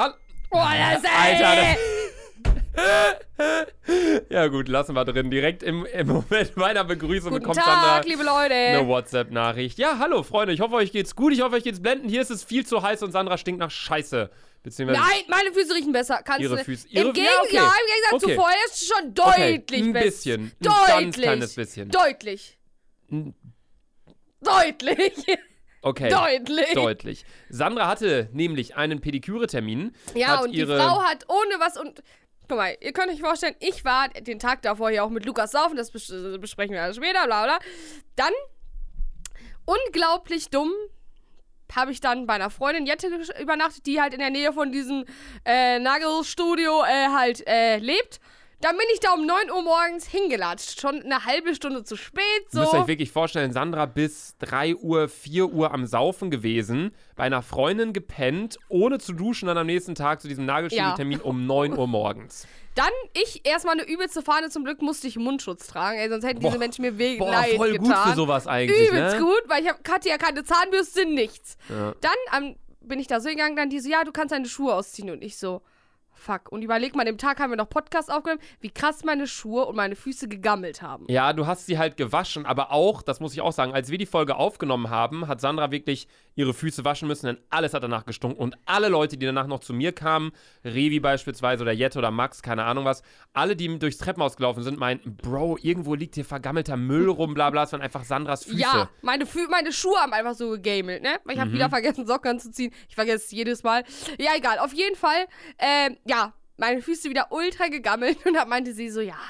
Hall Oh, das ist Alter, ja gut, lassen wir drin. Direkt im, im Moment meiner Begrüßung Guten bekommt Tag, Sandra liebe Leute. eine WhatsApp-Nachricht. Ja, hallo Freunde, ich hoffe euch geht's gut. Ich hoffe euch geht's blenden. Hier ist es viel zu heiß und Sandra stinkt nach Scheiße. Beziehungsweise Nein, meine Füße riechen besser. Kannst Ihre Füße- Im, Ihre- Gegen ja, okay. ja, im Gegensatz Okay. zu vorher ist es schon Okay, deutlich ein besser. bisschen. Ein Deutlich. ganz kleines bisschen. Deutlich. N- Deutlich. Okay. Deutlich. Deutlich. Sandra hatte nämlich einen Pediküre-Termin. Ja, und ihre, die Frau hat ohne was und. Guck mal, ihr könnt euch vorstellen, ich war den Tag davor ja auch mit Lukas saufen, das bes besprechen wir alles später, bla bla. Dann, unglaublich dumm, habe ich dann bei einer Freundin Jette übernachtet, die halt in der Nähe von diesem äh, Nagelstudio äh, halt äh, lebt. Dann bin ich da um 9 Uhr morgens hingelatscht. Schon eine halbe Stunde zu spät. So. Müsst ihr euch wirklich vorstellen, Sandra bis 3 Uhr, 4 Uhr am Saufen gewesen, bei einer Freundin gepennt, ohne zu duschen, dann am nächsten Tag zu diesem Nagelstudio-Termin um 9 Uhr morgens. Dann ich erstmal eine übelste Fahne. Zum Glück musste ich Mundschutz tragen, ey, sonst hätten diese Boah. Menschen mir weh Boah, leid voll getan. gut für sowas eigentlich, Übelst ne? gut, weil ich hab, hatte ja keine Zahnbürste, nichts. Ja. Dann ähm, bin ich da so gegangen, dann die so, ja, du kannst deine Schuhe ausziehen. Und ich so, fuck. Und überleg mal, an dem Tag haben wir noch Podcast aufgenommen, wie krass meine Schuhe und meine Füße gegammelt haben. Ja, du hast sie halt gewaschen, aber auch, das muss ich auch sagen, als wir die Folge aufgenommen haben, hat Sandra wirklich ihre Füße waschen müssen, denn alles hat danach gestunken. Und alle Leute, die danach noch zu mir kamen, Revi beispielsweise oder Jette oder Max, keine Ahnung was, alle, die durchs Treppenhaus gelaufen sind, meinten, Bro, irgendwo liegt hier vergammelter Müll rum, bla bla, es waren einfach Sandras Füße. Ja, meine, Fü meine Schuhe haben einfach so gegamelt, ne? Ich Mhm. habe wieder vergessen, Socken anzuziehen. Ich vergesse es jedes Mal. Ja, egal. Auf jeden Fall, ähm, ja, meine Füße wieder ultra gegammelt. Und dann meinte sie so, ja,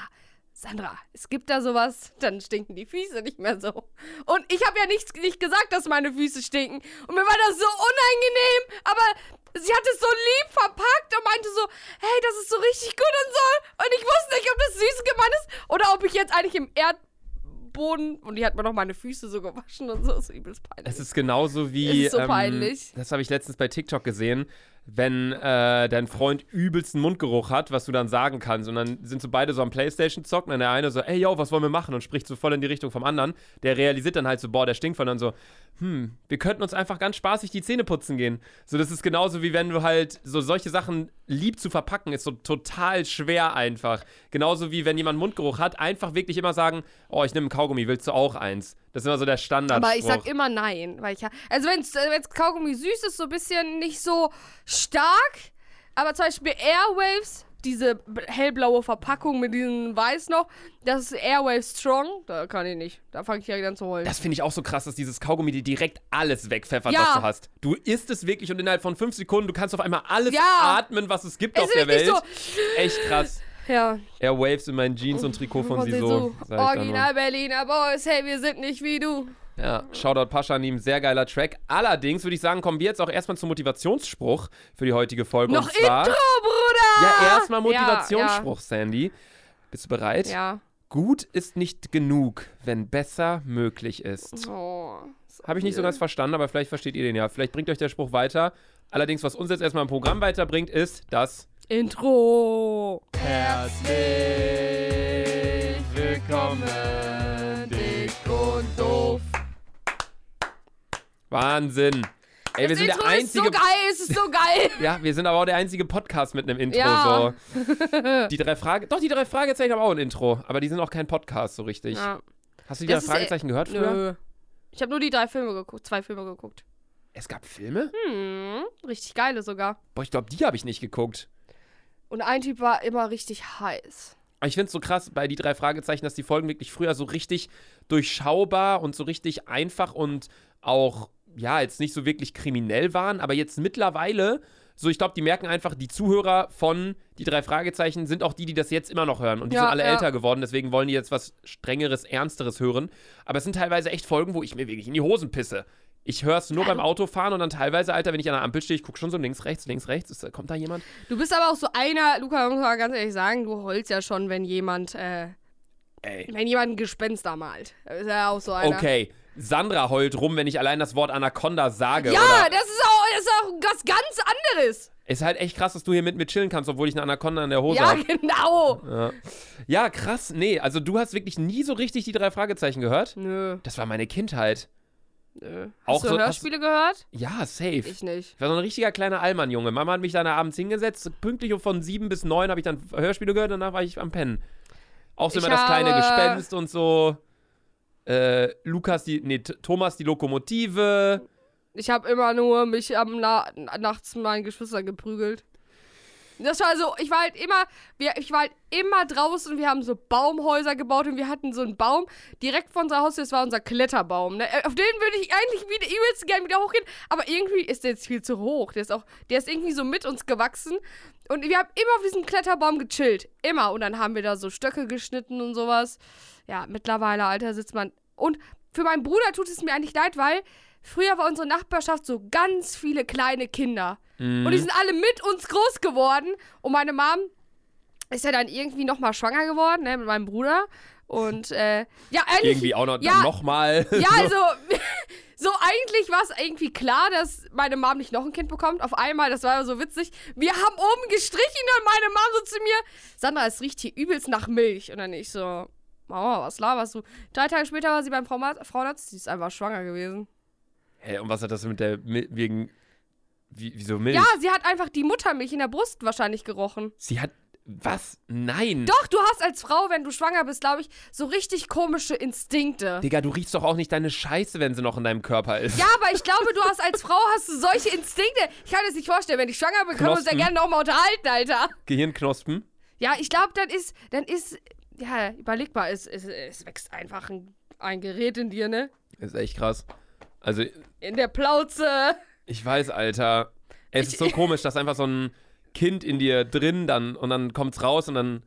Sandra, es gibt da sowas, dann stinken die Füße nicht mehr so. Und ich habe ja nicht, nicht gesagt, dass meine Füße stinken. Und mir war das so unangenehm, aber sie hat es so lieb verpackt und meinte so, hey, das ist so richtig gut und so. Und ich wusste nicht, ob das süß gemeint ist oder ob ich jetzt eigentlich im Erdboden und die hat mir noch meine Füße so gewaschen und so. Das ist übelst peinlich. Es ist genauso wie. Es ist so ähm, peinlich. Das habe ich letztens bei TikTok gesehen. Wenn äh, dein Freund übelsten Mundgeruch hat, was du dann sagen kannst. Und dann sind so beide so am Playstation zocken. Und der eine so, ey, yo, was wollen wir machen? Und spricht so voll in die Richtung vom anderen. Der realisiert dann halt so, boah, der stinkt von dann so, hm, wir könnten uns einfach ganz spaßig die Zähne putzen gehen. So, das ist genauso wie wenn du halt so solche Sachen lieb zu verpacken, ist so total schwer einfach. Genauso wie wenn jemand Mundgeruch hat, einfach wirklich immer sagen, oh, ich nehme einen Kaugummi, willst du auch eins? Das ist immer so der Standard. Aber ich sag immer nein, weil ich also wenn's, äh, wenn's Kaugummi süß ist, so ein bisschen nicht so stark, aber zum Beispiel Airwaves, diese hellblaue Verpackung mit diesem Weiß noch, das ist Airwaves Strong, da kann ich nicht, da fange ich ja an zu heulen. Das finde ich auch so krass, dass dieses Kaugummi dir direkt alles wegpfeffert, Ja. was du hast. Du isst es wirklich und innerhalb von fünf Sekunden, du kannst auf einmal alles Ja. atmen, was es gibt Es auf ist der Welt. richtig Echt krass. Ja, Airwaves in meinen Jeans und Trikot von so. ich da Original Berliner Boys, hey, wir sind nicht wie du. Ja, Shoutout Paschanim, sehr geiler Track. Allerdings würde ich sagen, kommen wir jetzt auch erstmal zum Motivationsspruch für die heutige Folge. Noch zwar, Intro, Bruder! Ja, erstmal Ja, Motivationsspruch, Sandy. Bist du bereit? Ja. Gut ist nicht genug, wenn besser möglich ist. Oh, Habe ich nicht so ganz verstanden, aber vielleicht versteht ihr den ja. Vielleicht bringt euch der Spruch weiter. Allerdings, was uns jetzt erstmal im Programm weiterbringt, ist das. Intro. Herzlich willkommen, dick und doof. Wahnsinn. Ey, wir das sind Intro der ist so einzige. geil, es ist so geil. Ja, wir sind aber auch der einzige Podcast mit einem Intro. Ja. So. Die drei Frage. Doch, die drei Fragezeichen haben auch ein Intro, aber die sind auch kein Podcast so richtig. Ja. Hast du die drei Das äh, Fragezeichen gehört früher? Nö. Ich habe nur die drei Filme geguckt, zwei Filme geguckt. Es gab Filme? Hm, richtig geile sogar. Boah, ich glaube, die habe ich nicht geguckt. Und ein Typ war immer richtig heiß. Ich finde es so krass bei die drei Fragezeichen, dass die Folgen wirklich früher so richtig durchschaubar und so richtig einfach und auch, ja, jetzt nicht so wirklich kriminell waren, aber jetzt mittlerweile, so ich glaube, die merken einfach, die Zuhörer von die drei Fragezeichen sind auch die, die das jetzt immer noch hören. Und die Ja, sind alle ja. älter geworden, deswegen wollen die jetzt was strengeres, ernsteres hören. Aber es sind teilweise echt Folgen, wo ich mir wirklich in die Hosen pisse. Ich höre es nur beim Autofahren und dann teilweise, Alter, wenn ich an der Ampel stehe, ich gucke schon so links, rechts, links, rechts. Ist, kommt da jemand? Du bist aber auch so einer, Luca, muss man ganz ehrlich sagen, du heulst ja schon, wenn jemand, äh, Ey. wenn jemand ein Gespenster malt. Da ist ja auch so einer. Okay, Sandra heult rum, wenn ich allein das Wort Anaconda sage. Ja, oder? das ist auch, das ist auch was ganz anderes. Ist halt echt krass, dass du hier mit mir chillen kannst, obwohl ich eine Anaconda in der Hose Ja, habe. genau. Ja. ja, krass. Nee, also du hast wirklich nie so richtig die drei Fragezeichen gehört. Nö. Das war meine Kindheit. Nö. Hast Auch du so- hast- Hörspiele gehört? Ja, safe. Ich nicht. Ich war so ein richtiger kleiner Allmann-Junge. Mama hat mich dann abends hingesetzt. Pünktlich von sieben bis neun habe ich dann Hörspiele gehört. Danach war ich am Pennen. Auch so Ich immer das kleine Gespenst und so. Äh, Lukas, die, nee, Thomas die Lokomotive. Ich habe immer nur mich am Na nachts mit meinen Geschwistern geprügelt. Das war so, ich war halt immer, wir, ich war halt immer draußen und wir haben so Baumhäuser gebaut und wir hatten so einen Baum direkt vor unserer Haustür, das war unser Kletterbaum. Ne? Auf den würde ich eigentlich wieder übelst gerne wieder hochgehen, aber irgendwie ist der jetzt viel zu hoch. Der ist auch, der ist irgendwie so mit uns gewachsen und wir haben immer auf diesem Kletterbaum gechillt. Immer. Und dann haben wir da so Stöcke geschnitten und sowas. Ja, mittlerweile, Alter, sitzt man. Und für meinen Bruder tut es mir eigentlich leid, weil früher war unsere Nachbarschaft so ganz viele kleine Kinder. Mhm. Und die sind alle mit uns groß geworden. Und meine Mom ist ja dann irgendwie nochmal schwanger geworden, ne, mit meinem Bruder. Und, äh, ja, eigentlich. Irgendwie auch noch, ja, noch mal. Ja, also, so eigentlich war es irgendwie klar, dass meine Mom nicht noch ein Kind bekommt. Auf einmal, das war so witzig. Wir haben oben gestrichen und meine Mom so zu mir, Sandra, es riecht hier übelst nach Milch. Und dann ich so, Mama, was laberst du? Drei Tage später war sie beim Frauenarzt, sie ist einfach schwanger gewesen. Hä, und was hat das mit der, wegen, wie, wieso Milch? Ja, sie hat einfach die Muttermilch in der Brust wahrscheinlich gerochen. Sie hat, was? Nein. Doch, du hast als Frau, wenn du schwanger bist, glaube ich, so richtig komische Instinkte. Digga, du riechst doch auch nicht deine Scheiße, wenn sie noch in deinem Körper ist. Ja, aber ich glaube, du hast als Frau hast du solche Instinkte. Ich kann es nicht vorstellen, wenn ich schwanger bin, können wir uns ja gerne nochmal unterhalten, Alter. Gehirnknospen. Ja, ich glaube, dann ist, dann ist, ja, überlegbar, es, es, es wächst einfach ein, ein Gerät in dir, ne? Ist echt krass. Also, In der Plauze. Ich weiß, Alter. Es ist so komisch, dass einfach so ein Kind in dir drin dann und dann kommt's raus und dann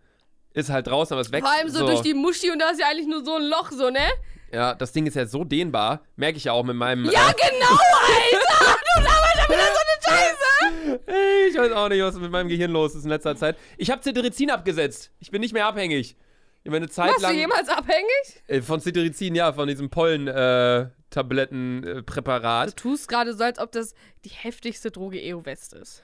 ist halt draußen, aber es wächst. Vor allem so, durch die Muschi und da ist ja eigentlich nur so ein Loch, so, ne? Ja, das Ding ist ja so dehnbar. Merke ich ja auch mit meinem. Ja, genau, Alter! Du laberst ja wieder so eine Scheiße! Äh, ich weiß auch nicht, was mit meinem Gehirn los ist in letzter Zeit. Ich habe Cetirizin abgesetzt. Ich bin nicht mehr abhängig. Ich habe eine Zeit Warst du lang. jemals abhängig? Äh, von Cetirizin, ja, von diesem Pollen-Tablettenpräparat. Du tust gerade so, als ob das die heftigste Droge EU-West ist.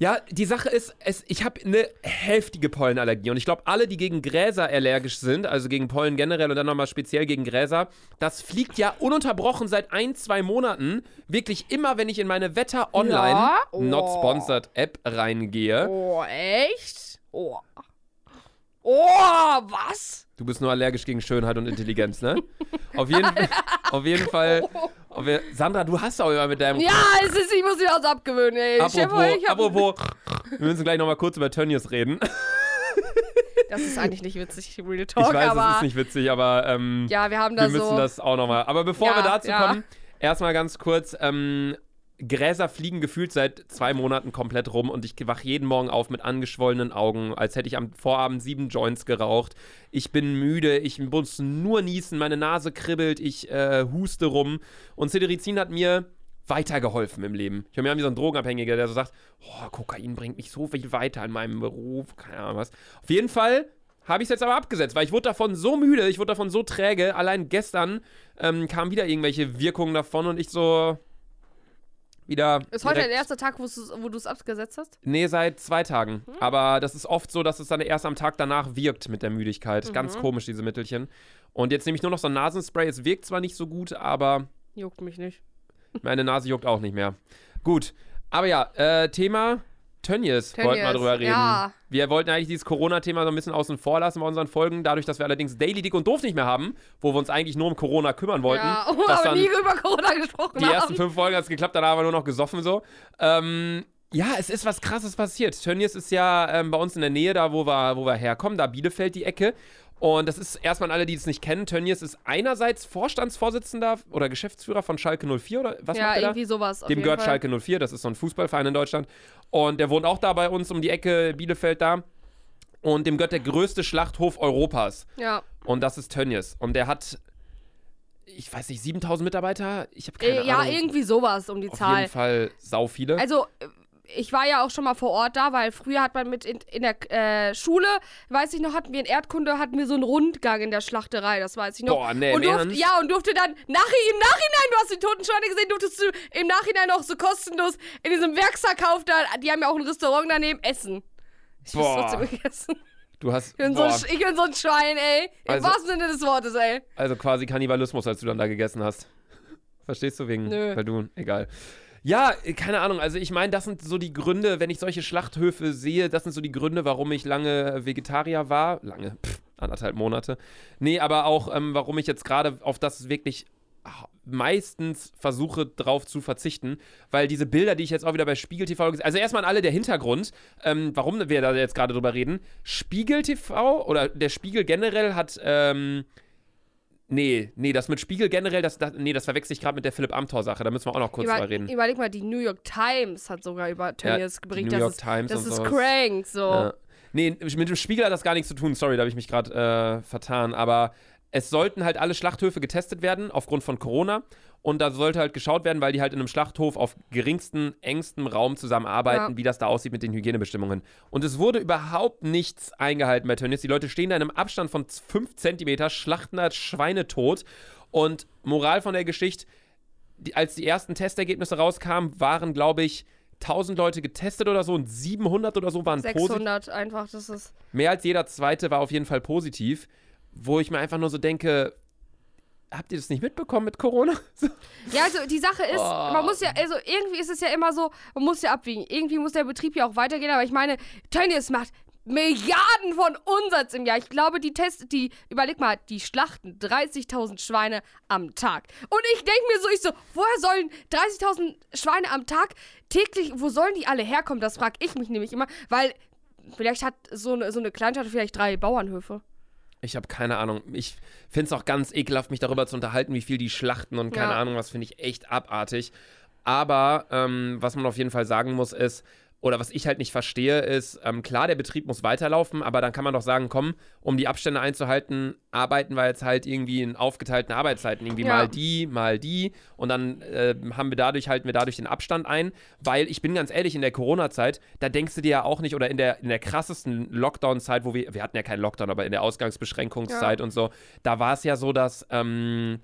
Ja, die Sache ist, es, ich habe eine heftige Pollenallergie und ich glaube, alle, die gegen Gräser allergisch sind, also gegen Pollen generell und dann nochmal speziell gegen Gräser, das fliegt ja ununterbrochen seit ein, zwei Monaten wirklich immer, wenn ich in meine Wetter Online, Ja? not Oh. sponsored App reingehe. Oh, echt? Oh. Oh, was? Du bist nur allergisch gegen Schönheit und Intelligenz, ne? Auf jeden, auf jeden Fall. Auf, je- Sandra, du hast auch immer mit deinem. Ja, es ist, ich muss mir was abgewöhnen, ey. Apropos, ich hab, apropos, wir müssen gleich nochmal kurz über Tönnies reden. Das ist eigentlich nicht witzig, Real Talk, ich weiß, aber. es ist nicht witzig, aber ähm, ja, wir haben da wir müssen so. das auch nochmal. Aber bevor Ja, wir dazu ja. kommen, erstmal ganz kurz. Ähm, Gräser fliegen gefühlt seit zwei Monaten komplett rum und ich wach jeden Morgen auf mit angeschwollenen Augen, als hätte ich am Vorabend sieben Joints geraucht. Ich bin müde, ich muss nur niesen, meine Nase kribbelt, ich äh, huste rum. Und Cetirizin hat mir weitergeholfen im Leben. Ich habe mir wie so ein Drogenabhängiger, der so sagt, oh, Kokain bringt mich so viel weiter in meinem Beruf, keine Ahnung was. Auf jeden Fall habe ich es jetzt aber abgesetzt, weil ich wurde davon so müde, ich wurde davon so träge. Allein gestern ähm, kamen wieder irgendwelche Wirkungen davon und ich so wieder. ist heute der erste Tag, wo du es abgesetzt hast? Nee, seit zwei Tagen. Hm? Aber das ist oft so, dass es dann erst am Tag danach wirkt mit der Müdigkeit. Mhm. Ganz komisch, diese Mittelchen. Und jetzt nehme ich nur noch so ein Nasenspray. Es wirkt zwar nicht so gut, aber Juckt mich nicht. meine Nase juckt auch nicht mehr. Gut. Aber ja, äh, Thema Tönnies, wollten wir Tönnies, drüber reden. ja. Wir wollten eigentlich dieses Corona-Thema so ein bisschen außen vor lassen bei unseren Folgen, dadurch, dass wir allerdings Daily Dick und Doof nicht mehr haben, wo wir uns eigentlich nur um Corona kümmern wollten. Ja, dass aber nie über Corona gesprochen die ersten haben. fünf Folgen hat es geklappt, dann haben wir nur noch gesoffen so. Ähm, ja, es ist was krasses passiert. Tönnies ist ja ähm, bei uns in der Nähe, da wo wir, wo wir herkommen, da Bielefeld die Ecke. Und das ist erstmal an alle, die es nicht kennen. Tönnies ist einerseits Vorstandsvorsitzender oder Geschäftsführer von Schalke 04 oder was ja, macht er da? irgendwie sowas. auf Dem gehört Fall. Schalke 04, das ist so ein Fußballverein in Deutschland. Und der wohnt auch da bei uns um die Ecke, Bielefeld da. Und dem gehört der größte Schlachthof Europas. Ja. Und das ist Tönnies. Und der hat, ich weiß nicht, 7000 Mitarbeiter? Ich habe keine Äh, ja, Ahnung. irgendwie sowas um die Auf Zahl. jeden Fall sau viele. Also, ich war ja auch schon mal vor Ort da, weil früher hat man mit in, in der äh, Schule, weiß ich noch, hatten wir in Erdkunde, hatten wir so einen Rundgang in der Schlachterei, das weiß ich noch. Boah, nee, und im durft, Ernst? Ja, und durfte dann nach, im Nachhinein, du hast die toten Schweine gesehen, durftest du im Nachhinein auch so kostenlos in diesem Werksverkauf da, die haben ja auch ein Restaurant daneben, essen. Ich hab's Boah. trotzdem gegessen. du hast, Ich bin, so, ein boah, Sch- ich bin so ein Schwein, ey. Im Also- wahrsten Sinne des Wortes, ey. also quasi Kannibalismus, als du dann da gegessen hast. Verstehst du? Wegen, Nö. weil du, egal. Ja, äh, keine Ahnung. Also ich meine, das sind so die Gründe, wenn ich solche Schlachthöfe sehe, das sind so die Gründe, warum ich lange Vegetarier war. Lange, pff, anderthalb Monate. Nee, aber auch, ähm, warum ich jetzt gerade auf das wirklich meistens versuche drauf zu verzichten, weil diese Bilder, die ich jetzt auch wieder bei Spiegel TV gesehen also erstmal an alle der Hintergrund, ähm, warum wir da jetzt gerade drüber reden. Spiegel TV oder der Spiegel generell hat, ähm, Nee, nee, das mit Spiegel generell, das, das, nee, das verwechsel ich gerade mit der Philipp Amthor-Sache. Da müssen wir auch noch kurz Über, drüber reden. Überleg mal, die New York Times hat sogar über Tönnies die berichtet. New York das ist, Times das und ist sowas. crank, so. Ja. Nee, mit dem Spiegel hat das gar nichts zu tun. Sorry, da habe ich mich gerade äh, vertan. Aber es sollten halt alle Schlachthöfe getestet werden aufgrund von Corona. Und da sollte halt geschaut werden, weil die halt in einem Schlachthof auf geringstem, engstem Raum zusammenarbeiten, Ja. wie das da aussieht mit den Hygienebestimmungen. Und es wurde überhaupt nichts eingehalten bei Tönnies. Die Leute stehen da in einem Abstand von 5 Zentimeter, schlachten da Schweine tot. Und Moral von der Geschichte, die, als die ersten Testergebnisse rauskamen, waren, glaube ich, 1000 Leute getestet oder so und 700 oder so waren positiv. 600 einfach, das ist. Mehr als jeder zweite war auf jeden Fall positiv, wo ich mir einfach nur so denke, habt ihr das nicht mitbekommen mit Corona? Ja, also die Sache ist, Oh. man muss ja, also irgendwie ist es ja immer so, man muss ja abwiegen. Irgendwie muss der Betrieb ja auch weitergehen, aber ich meine, Tönnies macht Milliarden von Umsatz im Jahr. Ich glaube, die Test, die, überleg mal, die schlachten 30.000 Schweine am Tag. Und ich denke mir so, ich so, woher sollen 30.000 Schweine am Tag täglich, wo sollen die alle herkommen? Das frage ich mich nämlich immer, weil vielleicht hat so eine, so eine Kleinstadt vielleicht drei Bauernhöfe. Ich habe keine Ahnung. Ich finde es auch ganz ekelhaft, mich darüber zu unterhalten, wie viel die schlachten und keine Ja. Ahnung, was finde ich echt abartig. Aber ähm, was man auf jeden Fall sagen muss, ist, oder was ich halt nicht verstehe, ist, ähm, klar, der Betrieb muss weiterlaufen, aber dann kann man doch sagen, komm, um die Abstände einzuhalten, arbeiten wir jetzt halt irgendwie in aufgeteilten Arbeitszeiten. Irgendwie Ja. mal die, mal die. Und dann äh, haben wir dadurch, halten wir dadurch den Abstand ein. Weil ich bin ganz ehrlich, in der Corona-Zeit, da denkst du dir ja auch nicht, oder in der, in der krassesten Lockdown-Zeit, wo wir, wir hatten ja keinen Lockdown, aber in der Ausgangsbeschränkungszeit und so, da war es ja so, dass, ähm,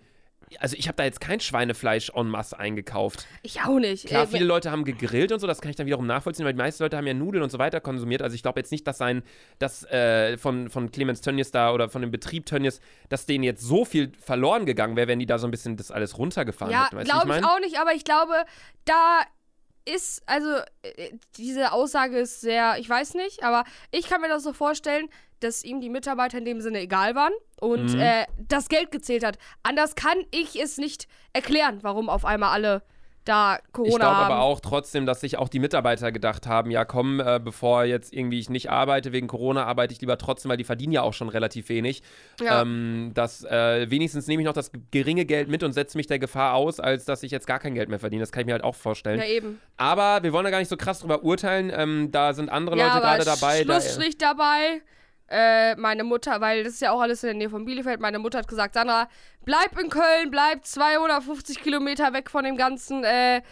also ich habe da jetzt kein Schweinefleisch en masse eingekauft. Ich auch nicht. Klar, viele Leute haben gegrillt und so, das kann ich dann wiederum nachvollziehen, weil die meisten Leute haben ja Nudeln und so weiter konsumiert. Also ich glaube jetzt nicht, dass sein, dass äh, von, von Clemens Tönnies da oder von dem Betrieb Tönnies, dass denen jetzt so viel verloren gegangen wäre, wenn die da so ein bisschen das alles runtergefahren Ja, hätten. Wie glaube ich mein? auch nicht, aber ich glaube, da ist, also, äh, diese Aussage ist sehr, ich weiß nicht, aber ich kann mir das so vorstellen, dass ihm die Mitarbeiter in dem Sinne egal waren und Mhm. äh, das Geld gezählt hat. Anders kann ich es nicht erklären, warum auf einmal alle da Corona Ich glaube aber auch trotzdem, dass sich auch die Mitarbeiter gedacht haben, ja komm, äh, bevor jetzt irgendwie ich nicht arbeite wegen Corona, arbeite ich lieber trotzdem, weil die verdienen ja auch schon relativ wenig. Ja. Ähm, dass äh, wenigstens nehme ich noch das geringe Geld mit und setze mich der Gefahr aus, als dass ich jetzt gar kein Geld mehr verdiene. Das kann ich mir halt auch vorstellen. ja, eben. Aber wir wollen da gar nicht so krass drüber urteilen. Ähm, da sind andere ja, Leute gerade dabei. Da, Schlussstrich dabei. Äh, meine Mutter, weil das ist ja auch alles in der Nähe von Bielefeld, meine Mutter hat gesagt, Sandra, bleib in Köln, bleib 250 Kilometer weg von dem ganzen, äh,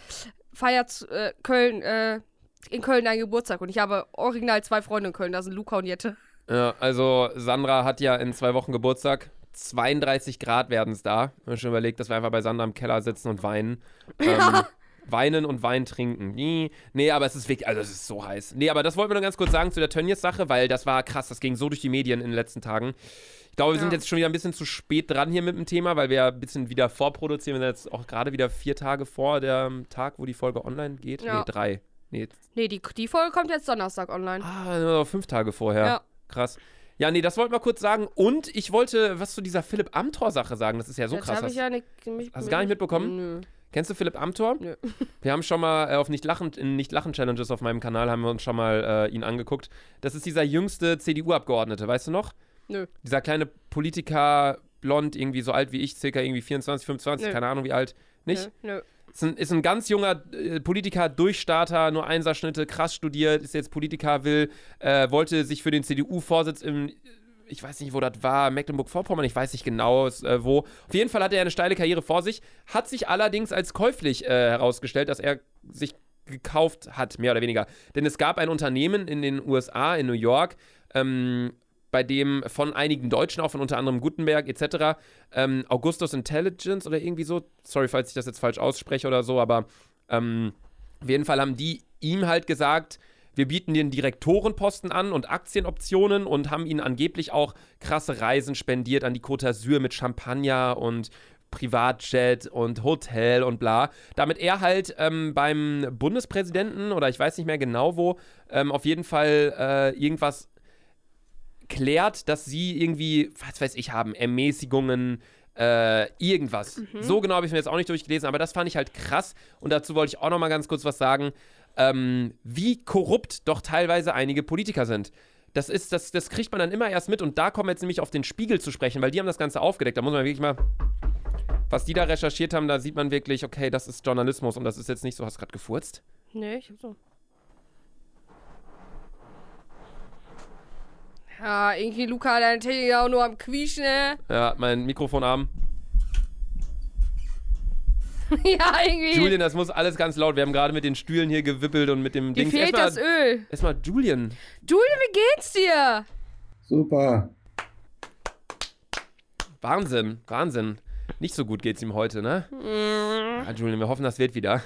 feiert äh, Köln, äh, in Köln dein Geburtstag. Und ich habe original zwei Freunde in Köln, das sind Luca und Jette. ja, also Sandra hat ja in zwei Wochen Geburtstag. 32 Grad werden es da. Ich habe schon überlegt, dass wir einfach bei Sandra im Keller sitzen und weinen. Ähm, weinen und Wein trinken. Nee, nee, aber es ist wirklich, also es ist so heiß. Nee, aber das wollten wir nur ganz kurz sagen zu der Tönnies-Sache, weil das war krass, das ging so durch die Medien in den letzten Tagen. Ich glaube, wir sind Ja. jetzt schon wieder ein bisschen zu spät dran hier mit dem Thema, weil wir ja ein bisschen wieder vorproduzieren. Wir sind jetzt auch gerade wieder vier Tage vor dem Tag, wo die Folge online geht. Ja. Nee, drei. Nee, Nee, die, die Folge kommt jetzt Donnerstag online. Ah, nur noch fünf Tage vorher. Ja. Krass. Ja, nee, das wollten wir kurz sagen. Und ich wollte was zu dieser Philipp Amthor-Sache sagen. Das ist ja so Jetzt krass. Hast, ich ja nicht, mich, hast du gar nicht mitbekommen? Nö. Kennst du Philipp Amthor? Nö. Wir haben schon mal äh, auf Nicht-Lachen, in Nicht-Lachen-Challenges auf meinem Kanal haben wir uns schon mal äh, ihn angeguckt. Das ist dieser jüngste CDU-Abgeordnete, weißt du noch? Nö. Dieser kleine Politiker, blond, irgendwie so alt wie ich, circa irgendwie 24, 25, Nö. keine Ahnung wie alt. Nicht? Nö. Nö. Ist ein, ist ein ganz junger äh, Politiker, Durchstarter, nur Einserschnitte, krass studiert, ist jetzt Politiker, will, äh, wollte sich für den CDU-Vorsitz im, ich weiß nicht, wo das war, Mecklenburg-Vorpommern, ich weiß nicht genau, äh, wo. Auf jeden Fall hatte er eine steile Karriere vor sich, hat sich allerdings als käuflich äh, herausgestellt, dass er sich gekauft hat, mehr oder weniger. Denn es gab ein Unternehmen in den USA, in New York, ähm, bei dem von einigen Deutschen, auch von unter anderem Gutenberg etc., ähm, Augustus Intelligence oder irgendwie so, sorry, falls ich das jetzt falsch ausspreche oder so, aber ähm, auf jeden Fall haben die ihm halt gesagt, wir bieten den Direktorenposten an und Aktienoptionen und haben ihnen angeblich auch krasse Reisen spendiert an die Côte d'Azur mit Champagner und Privatjet und Hotel und bla. Damit er halt ähm, beim Bundespräsidenten oder ich weiß nicht mehr genau wo, ähm, auf jeden Fall äh, irgendwas klärt, dass sie irgendwie, was weiß ich, haben, Ermäßigungen, äh, irgendwas. So genau habe ich mir jetzt auch nicht durchgelesen, aber das fand ich halt krass. Und dazu wollte ich auch noch mal ganz kurz was sagen, ähm, wie korrupt doch teilweise einige Politiker sind. Das ist, das, das kriegt man dann immer erst mit und da kommen wir jetzt nämlich auf den Spiegel zu sprechen, weil die haben das Ganze aufgedeckt. Da muss man wirklich mal, was die da recherchiert haben, da sieht man wirklich, okay, das ist Journalismus und das ist jetzt nicht so, hast du gerade gefurzt? Nee, ich hab so. Ja, irgendwie Luca, deine Technik auch nur am Quietschen, ne? Ja, mein Mikrofonarm. ja, irgendwie. Julian, das muss alles ganz laut. Wir haben gerade mit den Stühlen hier gewippelt und mit dem Ding. fehlt das Öl. Erstmal Julian. Julian, wie geht's dir? Super. Wahnsinn, Wahnsinn. Nicht so gut geht's ihm heute, ne? Mm. Ja, Julian, wir hoffen, das wird wieder.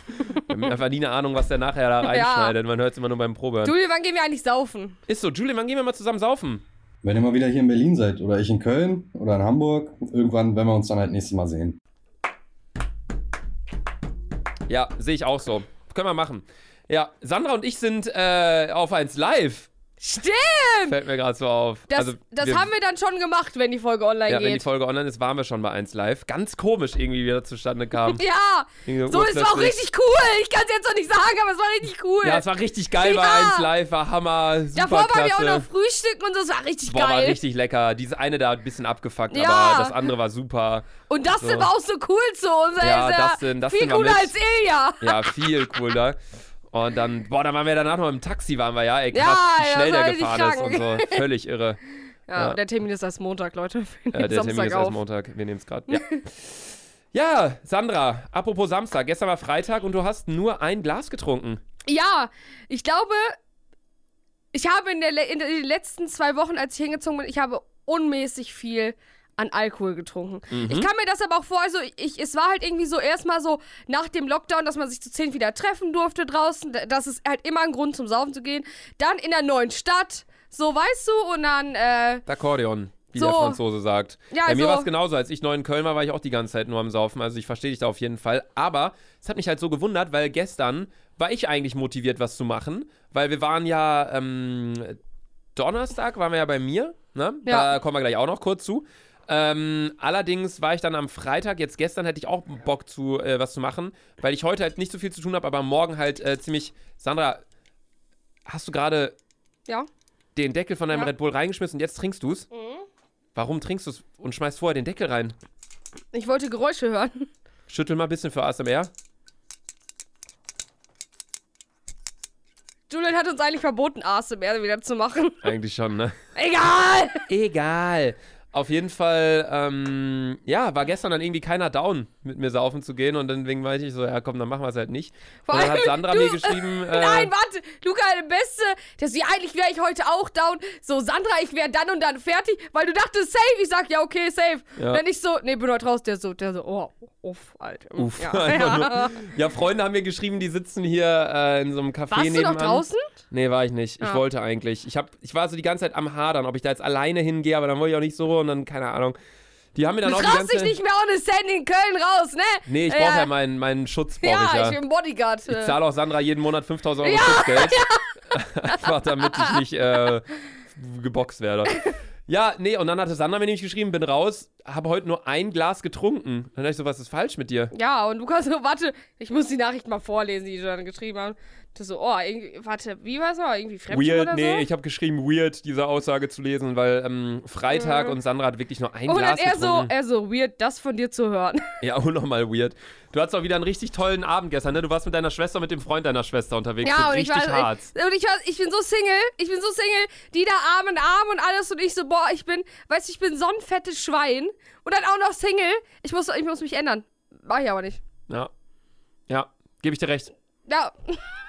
wir haben einfach nie eine Ahnung, was der nachher da reinschneidet. Man hört es immer nur beim Probehören. Julian, wann gehen wir eigentlich saufen? Ist so, Julian, wann gehen wir mal zusammen saufen? Wenn ihr mal wieder hier in Berlin seid oder ich in Köln oder in Hamburg, irgendwann werden wir uns dann halt nächstes Mal sehen. Ja, sehe ich auch so. Können wir machen. Ja, Sandra und ich sind äh, auf 1 live. Stimmt! Fällt mir gerade so auf. Das, Also, das haben wir dann schon gemacht, wenn die Folge online Ja, wenn die geht. Folge online ist, waren wir schon bei 1 live. Ganz komisch irgendwie, wie das zustande kam. ja, Irgendwie so, es war auch richtig cool. Ich kann es jetzt noch nicht sagen, aber es war richtig cool. Ja, es war richtig geil bei Ja. 1 live, war Hammer. Super Davor waren wir auch noch frühstücken und so, es war richtig Boah, war geil. richtig lecker. Diese eine da hat ein bisschen abgefuckt, Ja. aber das andere war super. und das So. war auch so cool zu uns. Ja, ist Dustin- Dustin viel war cooler als Ilja. Ja, viel cooler. Und dann, boah, dann waren wir danach noch im Taxi, waren wir ja. Ey, krass, Ja, wie ja, schnell war der gefahren ist und so. Völlig irre. Ja, Ja. der Termin ist erst Montag, Leute. Wir Äh, der Termin Samstag ist erst. Montag. Wir nehmen es gerade. Ja. ja, Sandra, apropos Samstag. Gestern war Freitag und du hast nur ein Glas getrunken. Ja, ich glaube, ich habe in, der, in den letzten zwei Wochen, als ich hingezogen bin, ich habe unmäßig viel an Alkohol getrunken. Mhm. Ich kann mir das aber auch vor, also ich, es war halt irgendwie so erstmal so nach dem Lockdown, dass man sich zu zehn wieder treffen durfte draußen. Das ist halt immer ein Grund zum Saufen zu gehen. Dann in der neuen Stadt, so weißt du, und dann, äh, Akkordeon, wie So. der Franzose sagt. Ja, Bei mir so. war es genauso. Als ich neu in Köln war, war ich auch die ganze Zeit nur am Saufen. Also ich verstehe dich da auf jeden Fall. Aber es hat mich halt so gewundert, weil gestern war ich eigentlich motiviert, was zu machen. Weil wir waren ja ähm, Donnerstag, waren wir ja bei mir. Ne? Ja. Da kommen wir gleich auch noch kurz zu. Ähm, allerdings war ich dann am Freitag, jetzt gestern hätte ich auch Bock zu äh, was zu machen, weil ich heute halt nicht so viel zu tun habe, aber morgen halt äh, ziemlich. Sandra, hast du gerade ja. den Deckel von deinem Ja. Red Bull reingeschmissen und jetzt trinkst du es? Warum trinkst du es und schmeißt vorher den Deckel rein? Ich wollte Geräusche hören. Schüttel mal ein bisschen für ASMR. Julian hat uns eigentlich verboten, ASMR wieder zu machen. Eigentlich schon, ne? Egal! Egal. Auf jeden Fall, ähm, ja, war gestern dann irgendwie keiner down, mit mir saufen zu gehen und deswegen war ich so, ja komm, dann machen wir es halt nicht. Vor und dann hat Sandra du- mir geschrieben, äh, Nein, warte, Luca, der Beste, so, ja, eigentlich wäre ich heute auch down. So, Sandra, ich wäre dann und dann fertig, weil du dachtest, safe. Ich sag, ja, okay, safe. Ja. Dann ich so, nee, bin heute raus. Der so, der so, oh, uff, Alter. Uff, Ja, ja. Ja, Freunde haben mir geschrieben, die sitzen hier äh, in so einem Café Warst du nebenan. noch draußen? Nee, war ich nicht. Ich Ah. wollte eigentlich. Ich, hab, ich war so die ganze Zeit am Hadern, ob ich da jetzt alleine hingehe, aber dann wollte ich auch nicht so und dann, keine Ahnung. Die haben mir dann Du auch die traust ganze dich nicht mehr ohne Sand in Köln raus, ne? Nee, ich brauche ja, meinen, meinen Schutz, Ja, ich ja. ich bin Bodyguard. Ich zahle auch Sandra jeden Monat 5000 Euro Ja, Schutzgeld. Einfach damit ich nicht äh, geboxt werde. Ja, nee, und dann hatte Sandra mir nämlich geschrieben, bin raus, habe heute nur ein Glas getrunken. Dann dachte ich so, was ist falsch mit dir? Ja, und Luca so, warte, ich muss die Nachricht mal vorlesen, die die dann geschrieben haben. Du so, oh, warte, wie war's noch? Irgendwie Fremdschirm Weird, oder nee, so? ich habe geschrieben, weird, diese Aussage zu lesen, weil ähm, Freitag Mhm. und Sandra hat wirklich nur ein und dann Glas er so, getrunken. er so, weird, das von dir zu hören. ja, unnormal weird. Du hattest auch wieder einen richtig tollen Abend gestern, ne? Du warst mit deiner Schwester, mit dem Freund deiner Schwester unterwegs. Ja, so und ich richtig war, hart. Ich, und ich war, ich bin so Single, ich bin so Single, die da Arm in Arm und alles und ich so, boah, ich bin, weißt du, ich bin so ein fettes Schwein und dann auch noch Single. Ich muss, ich muss mich ändern. War ich aber nicht. Ja. Ja, gebe ich dir recht. Ja,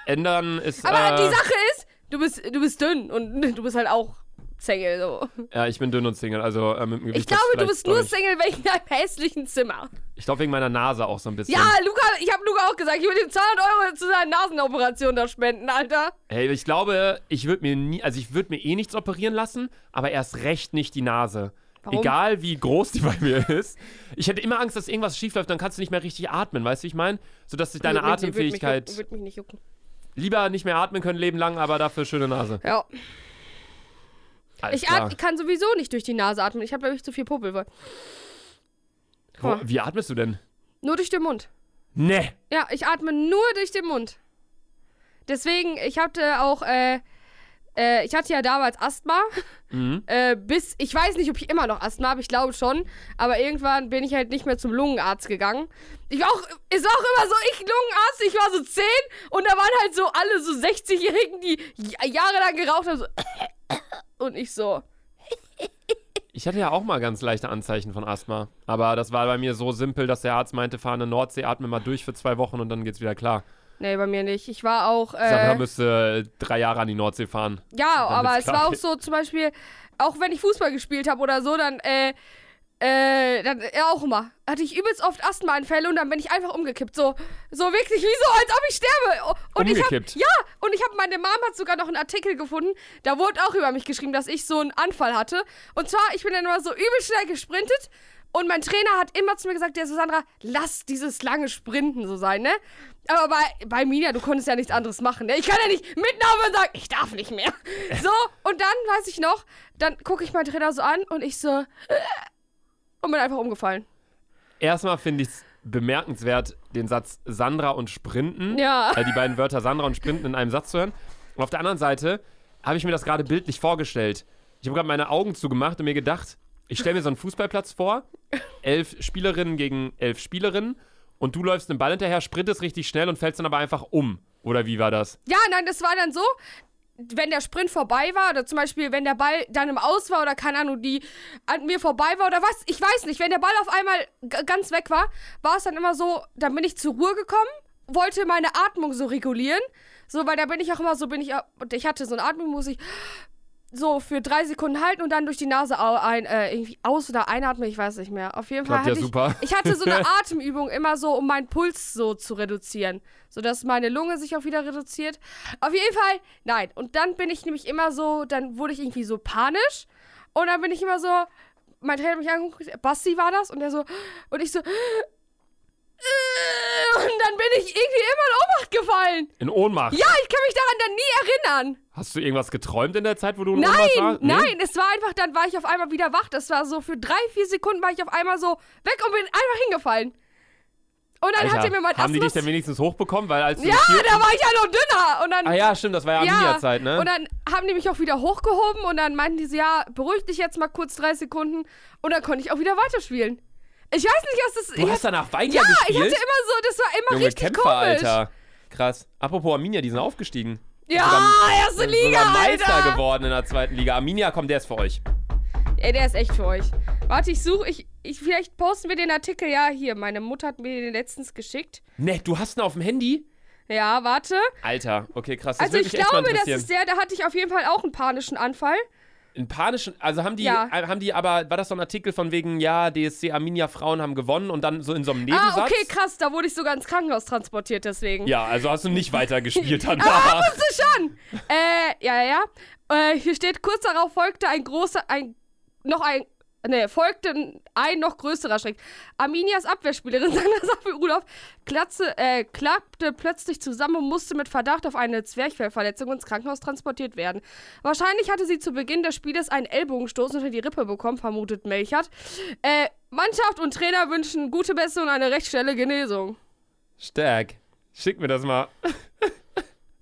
Ändern ist. aber äh, die Sache ist, du bist, du bist dünn und du bist halt auch Single, so. Ja, ich bin dünn und Single, also äh, mit dem Ich Gewicht glaube, du bist nur Single wegen deinem hässlichen Zimmer. Ich glaube wegen meiner Nase auch so ein bisschen. Ja, Luca, ich habe Luca auch gesagt, ich würde ihm 200 Euro zu seiner Nasenoperation da spenden, Alter. Hey, ich glaube, ich würde mir nie, also ich würde mir eh nichts operieren lassen, aber erst recht nicht die Nase. Warum? Egal wie groß die bei mir ist. Ich hätte immer Angst, dass irgendwas schief läuft, dann kannst du nicht mehr richtig atmen, weißt du, wie ich meine? Sodass sich deine mich- Atemfähigkeit. Würde mich, würd mich nicht jucken. Lieber nicht mehr atmen können, leben lang, aber dafür schöne Nase. Ja. Alles Ich, klar. at, ich kann sowieso nicht durch die Nase atmen. Ich habe, glaube ich, zu viel Popelwurst. Wo, wie atmest du denn? Nur durch den Mund. Ne. Ja, ich atme nur durch den Mund. Deswegen, ich hatte auch, äh, äh, ich hatte ja damals Asthma. Mhm. Äh, bis, ich weiß nicht, ob ich immer noch Asthma habe, ich glaube schon. Aber irgendwann bin ich halt nicht mehr zum Lungenarzt gegangen. Ich war auch, war auch immer so, ich Lungenarzt, ich war so 10 und da waren halt so alle so 60-Jährigen, die jahrelang geraucht haben, so und ich so. Ich hatte ja auch mal ganz leichte Anzeichen von Asthma. Aber das war bei mir so simpel, dass der Arzt meinte, fahr eine Nordsee, atme mal durch für zwei Wochen und dann geht's wieder klar. Nee, bei mir nicht. Ich war auch. Sandra Äh, müsste drei Jahre an die Nordsee fahren. ja, aber es war auch so, zum Beispiel, auch wenn ich Fußball gespielt habe oder so, dann, äh, äh, dann, ja, auch immer. Hatte ich übelst oft Asthmaanfälle und dann bin ich einfach umgekippt. So, so wirklich, wie so, als ob ich sterbe. Und ich hab, Umgekippt? ja, und ich habe, meine Mom hat sogar noch einen Artikel gefunden, da wurde auch über mich geschrieben, dass ich so einen Anfall hatte. Und zwar, ich bin dann immer so übel schnell gesprintet und mein Trainer hat immer zu mir gesagt, der so, Sandra, lass dieses lange Sprinten so sein, ne? Aber bei, bei Mina, du konntest ja nichts anderes machen, ne? Ich kann ja nicht mitten auf und sagen, ich darf nicht mehr. So, und dann, weiß ich noch, dann gucke ich meinen Trainer so an und ich so, äh, und bin einfach umgefallen. Erstmal finde ich es bemerkenswert, den Satz Sandra und Sprinten, Ja. äh, die beiden Wörter Sandra und Sprinten in einem Satz zu hören. Und auf der anderen Seite habe ich mir das gerade bildlich vorgestellt. Ich habe gerade meine Augen zugemacht und mir gedacht, ich stelle mir so einen Fußballplatz vor, elf Spielerinnen gegen elf Spielerinnen und du läufst einem Ball hinterher, sprintest richtig schnell und fällst dann aber einfach um. Oder wie war das? Ja, nein, das war dann so, wenn der Sprint vorbei war, oder zum Beispiel, wenn der Ball dann im Aus war, oder keine Ahnung, die an mir vorbei war, oder was, ich weiß nicht, wenn der Ball auf einmal ganz weg war, war es dann immer so, dann bin ich zur Ruhe gekommen, wollte meine Atmung so regulieren, so, weil da bin ich auch immer so, bin ich, und ich hatte so eine Atmung, muss ich so für drei Sekunden halten und dann durch die Nase ein, äh, irgendwie aus- oder einatmen, ich weiß nicht mehr. Auf jeden Fall Klappt ja hatte ich, super. ich hatte so eine Atemübung immer so, um meinen Puls so zu reduzieren. Sodass meine Lunge sich auch wieder reduziert. Auf jeden Fall, nein. Und dann bin ich nämlich immer so, dann wurde ich irgendwie so panisch. Und dann bin ich immer so, mein Trainer hat mich angeguckt, Basti war das, und der so, und ich so, dann bin ich irgendwie immer in Ohnmacht gefallen. In Ohnmacht. Ja, ich kann mich daran dann nie erinnern. Hast du irgendwas geträumt in der Zeit, wo du in Ohnmacht Nein, warst? Nee? nein, es war einfach, dann war ich auf einmal wieder wach. Das war so für drei, vier Sekunden war ich auf einmal so weg und bin einfach hingefallen. Und dann Alter, hat er mir mein haben die dich denn wenigstens hochbekommen? Weil als Ja, da war ich ja noch dünner. Und dann, Ah ja, stimmt, das war ja Arminia-Zeit, ne? Und dann haben die mich auch wieder hochgehoben und dann meinten die so, ja, beruhig dich jetzt mal kurz drei Sekunden. Und dann konnte ich auch wieder weiterspielen. Ich weiß nicht, was das du ich hast danach Ja, weitergespielt? ich hatte immer so, das war immer Junge richtig Kämpfer, komisch. Alter. Krass. Apropos Arminia, die sind aufgestiegen. Ja, Sogar- erste Liga, sogar Meister Alter. geworden in der zweiten Liga. Arminia, komm, der ist für euch. Ey, der ist echt für euch. Warte, ich suche, ich, ich, vielleicht posten wir den Artikel. Ja, hier, meine Mutter hat mir den letztens geschickt. Ne, du hast ihn auf dem Handy? Ja, warte. Alter, okay, krass. Das Also ich glaube, das ist der, da hatte ich auf jeden Fall auch einen panischen Anfall. In panischen, also haben die, Ja. äh, haben die aber, war das so ein Artikel von wegen, ja, DSC Arminia Frauen haben gewonnen und dann so in so einem Nebensatz? Ah, okay, krass, da wurde ich sogar ins Krankenhaus transportiert, deswegen. Ja, also hast du nicht weitergespielt Aber danach. musste schon. Äh, ja, ja, ja. Äh, hier steht, kurz darauf folgte ein großer, ein, noch ein, ne, folgte ein noch größerer Schreck. Arminias Abwehrspielerin Sandra Safi-Rudolph klatze, äh, klappte plötzlich zusammen und musste mit Verdacht auf eine Zwerchfellverletzung ins Krankenhaus transportiert werden. Wahrscheinlich hatte sie zu Beginn des Spieles einen Ellbogenstoß unter die Rippe bekommen, vermutet Melchert. Äh, Mannschaft und Trainer wünschen gute Besserung und eine recht schnelle Genesung. Stark. Schick mir das mal.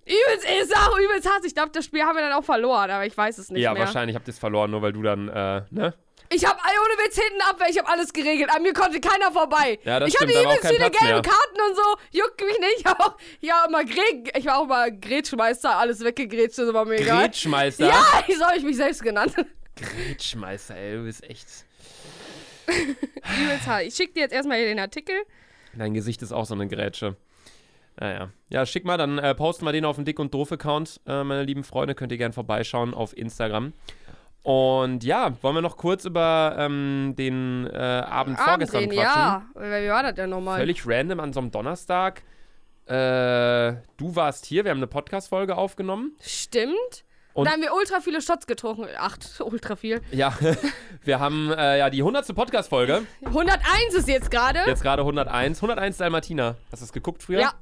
Übelst, ist auch übelst hart. Ich glaube, das Spiel haben wir dann auch verloren, aber ich weiß es nicht ja, mehr. wahrscheinlich habt ihr es verloren, nur weil du dann, äh, ne? Ich habe ohne Witz hinten Abwehr, ich habe alles geregelt. An mir konnte keiner vorbei. Ja, das ich stimmt, hatte übelst viele gelbe. Karten und so. Juckt mich nicht. Ich, auch, war immer Gre ich war auch mal Gretschmeister, alles weggegrätscht, das war mir egal. Gretschmeister. Ja, so habe ich mich selbst genannt. Gretschmeister, ey, du bist echt. übelst hart. Ich schicke dir jetzt erstmal hier den Artikel. Dein Gesicht ist auch so eine Grätsche. Naja. Ja, schick mal, dann äh, posten wir den auf dem Dick und Doof-Account, äh, meine lieben Freunde. Könnt ihr gerne vorbeischauen auf Instagram. Und ja, wollen wir noch kurz über ähm, den äh, Abend vorgestern Abendrehen, quatschen? ja. Wie war das denn nochmal? Völlig random an so einem Donnerstag. Äh, du warst hier, wir haben eine Podcast-Folge aufgenommen. Stimmt. Und- da haben wir ultra viele Shots getrunken. Acht, ultra viel. Ja, wir haben äh, ja die 100. Podcast-Folge. 101 ist jetzt gerade. Jetzt gerade 101. 101 Dalmatiner. Hast du das geguckt früher? Ja.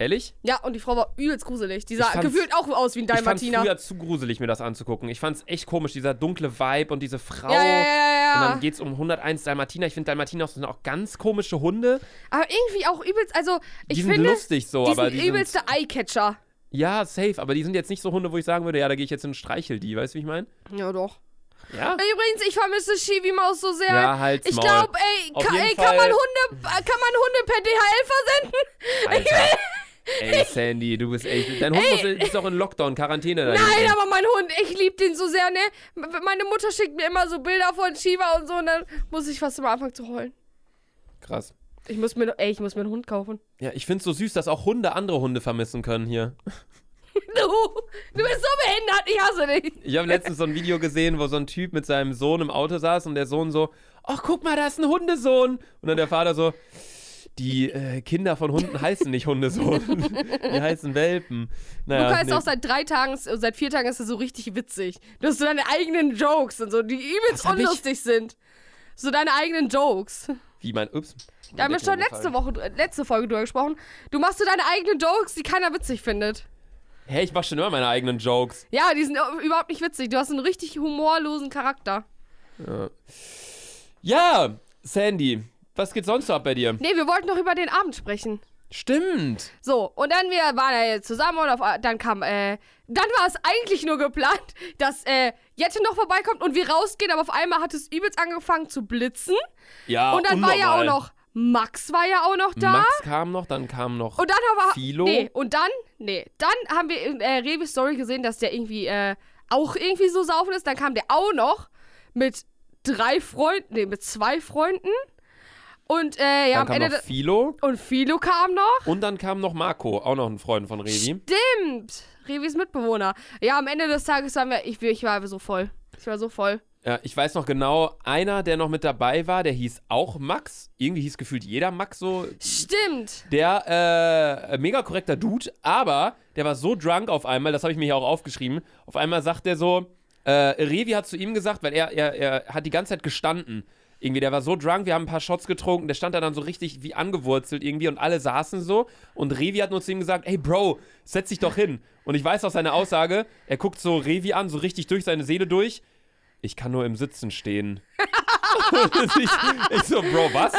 Ehrlich? Ja, und die Frau war übelst gruselig. Die sah Ich gefühlt auch aus wie ein Ich fand Dalmatiner. früher zu gruselig, mir das anzugucken. Ich fand's echt komisch, dieser dunkle Vibe und diese Frau. Ja, ja, ja, ja, Und dann geht's um 101 Dalmatiner. Ich finde Dalmatinos sind auch ganz komische Hunde. Aber irgendwie auch übelst, also ich Die sind finde, lustig so, die aber sind die sind, übelste Eyecatcher. Ja, safe, aber die sind jetzt nicht so Hunde, wo ich sagen würde, ja, da gehe ich jetzt hin und streichel die. Weißt du, wie ich meine? Ja, doch. Ja? Übrigens, ich vermisse Shibi-Maus so sehr. Ja, halt's ich glaube, ey, ka, ey kann, man Hunde, kann man Hunde per DHL versenden? Alter. Ey, Sandy, du bist echt. Dein Hund muss, ist doch in Lockdown, Quarantäne da Nein, hinten. aber mein Hund, ich liebe den so sehr, ne? Meine Mutter schickt mir immer so Bilder von Shiva und so und dann muss ich fast immer anfangen zu heulen. Krass. Ich muss mir, ey, ich muss mir einen Hund kaufen. Ja, ich find's so süß, dass auch Hunde andere Hunde vermissen können hier. Du, du bist so behindert, ich hasse dich. Ich habe letztens so ein Video gesehen, wo so ein Typ mit seinem Sohn im Auto saß und der Sohn so, ach guck mal, da ist ein Hundesohn. Und dann der Vater so, die äh, Kinder von Hunden heißen nicht Hundesohn. die heißen Welpen. Naja, Luca ist nee. auch seit drei Tagen, seit vier Tagen ist er so richtig witzig. Du hast so deine eigenen Jokes und so, die übelst hab ich? unlustig sind. So deine eigenen Jokes. Wie mein, ups. Da haben wir schon letzte Woche, äh, letzte Folge drüber gesprochen. Du machst so deine eigenen Jokes, die keiner witzig findet. Hä, ich mach schon immer meine eigenen Jokes. Ja, die sind überhaupt nicht witzig. Du hast einen richtig humorlosen Charakter. Ja, Sandy, was geht sonst so ab bei dir? Nee, wir wollten noch über den Abend sprechen. Stimmt. So, und dann wir waren ja jetzt zusammen und auf, dann kam, äh, dann war es eigentlich nur geplant, dass, äh, Jette noch vorbeikommt und wir rausgehen, aber auf einmal hat es übelst angefangen zu blitzen. Ja, und dann war ja auch unnormal. noch, Max war ja auch noch da. Max kam noch, dann kam noch. Und dann haben wir. Philo? Nee, und dann, nee, dann haben wir in äh, Revis Story gesehen, dass der irgendwie äh, auch irgendwie so saufen ist. Dann kam der auch noch mit drei Freunden, nee, mit zwei Freunden. Und äh, ja, dann am kam Ende. noch Philo Und Philo kam noch. und dann kam noch Marco, auch noch ein Freund von Revi. Stimmt. Revis Mitbewohner. Ja, am Ende des Tages waren wir. Ich, ich war so voll. Ich war so voll. Ja, ich weiß noch genau, einer, der noch mit dabei war, der hieß auch Max. Irgendwie hieß gefühlt jeder Max so. Stimmt. Der, äh, mega korrekter Dude, aber der war so drunk auf einmal, das habe ich mir hier auch aufgeschrieben. Auf einmal sagt er so, äh, Revi hat zu ihm gesagt, weil er, er, er hat die ganze Zeit gestanden. Irgendwie, der war so drunk, wir haben ein paar Shots getrunken, der stand da dann so richtig wie angewurzelt irgendwie und alle saßen so. Und Revi hat nur zu ihm gesagt, ey Bro, setz dich doch hin. Und ich weiß aus seiner Aussage, er guckt so Revi an, so richtig durch seine Seele durch. Ich kann nur im Sitzen stehen. Ich, ich so, Bro, was?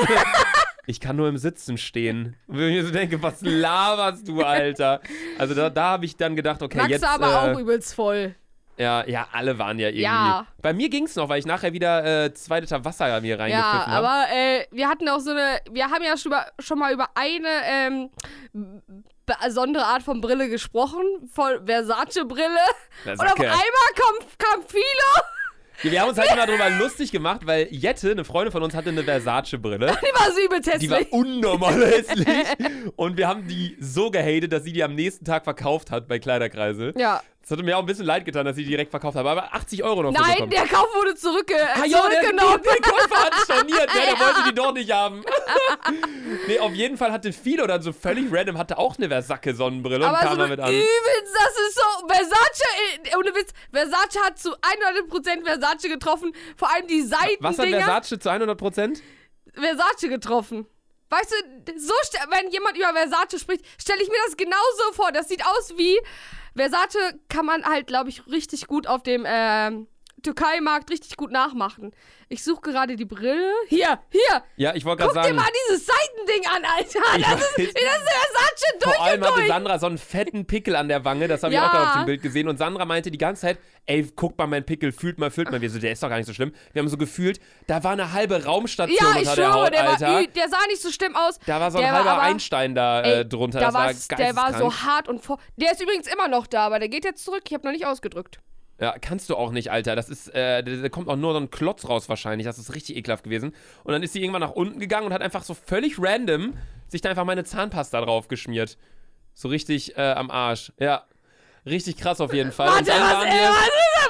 Ich kann nur im Sitzen stehen. Und wenn ich mir so denke, was laberst du, Alter? Also da, da habe ich dann gedacht, okay, Max jetzt. aber äh, auch übelst voll. Ja, ja, alle waren ja irgendwie. Ja. Bei mir ging es noch, weil ich nachher wieder äh, zwei Liter Wasser mir Ja, reingepfiffen habe. aber äh, wir hatten auch so eine, wir haben ja schon, über, schon mal über eine ähm, besondere Art von Brille gesprochen, von Versace-Brille. Und auf einmal kam, kam Philo, Wir haben uns halt immer darüber lustig gemacht, weil Jette, eine Freundin von uns, hatte eine Versace-Brille. die war so Die war unnormal hässlich. Und wir haben die so gehatet, dass sie die am nächsten Tag verkauft hat bei Kleiderkreisel. Ja. Das hatte mir auch ein bisschen leid getan, dass sie die direkt verkauft hat. Aber 80 Euro noch Nein, der Kauf wurde zurückge Ah, ja, der, zurückgenommen. der, der Käufer hat storniert, ne? der Ja. wollte die doch nicht haben. nee, auf jeden Fall hatte Philo dann so völlig random, hatte auch eine Versacke-Sonnenbrille und kam so damit an. übelst, das ist so, Versace, äh, ohne Witz, Versace hat zu 100% Versace getroffen, vor allem die Was hat. Versace zu 100 Prozent? Versace getroffen. Weißt du, so wenn jemand über Versace spricht, stelle ich mir das genauso vor. Das sieht aus wie Versace kann man halt, glaube ich, richtig gut auf dem ähm, Türkei-Markt richtig gut nachmachen. Ich suche gerade die Brille. Hier, hier. Ja, ich wollte Guck gerade dir sagen, mal dieses Seitending an, Alter. Ich Das ist, das ist Versace durch vor allem und hatte durch. Sandra so einen fetten Pickel an der Wange, das habe ich Ja. auch gerade auf dem Bild gesehen. Und Sandra meinte die ganze Zeit, ey, guck mal meinen Pickel, fühlt mal, fühlt mal. Wir so, der ist doch gar nicht so schlimm. Wir haben so gefühlt, da war eine halbe Raumstation Ja, ich unter der Haut, der, Alter. war, der sah nicht so schlimm aus. da war so ein der halber aber- Einstein da äh, Ey, drunter. da das war der war so hart und vor. Der ist übrigens immer noch da, aber der geht jetzt zurück. Ich habe noch nicht ausgedrückt. Ja, kannst du auch nicht, Alter. Das ist, äh, da, kommt auch nur so ein Klotz raus wahrscheinlich. Das ist richtig ekelhaft gewesen. Und dann ist sie irgendwann nach unten gegangen und hat einfach so völlig random sich da einfach meine Zahnpasta drauf geschmiert. So richtig äh, am Arsch. Ja. Richtig krass auf jeden Fall. Warte, was, ey, wir, was ist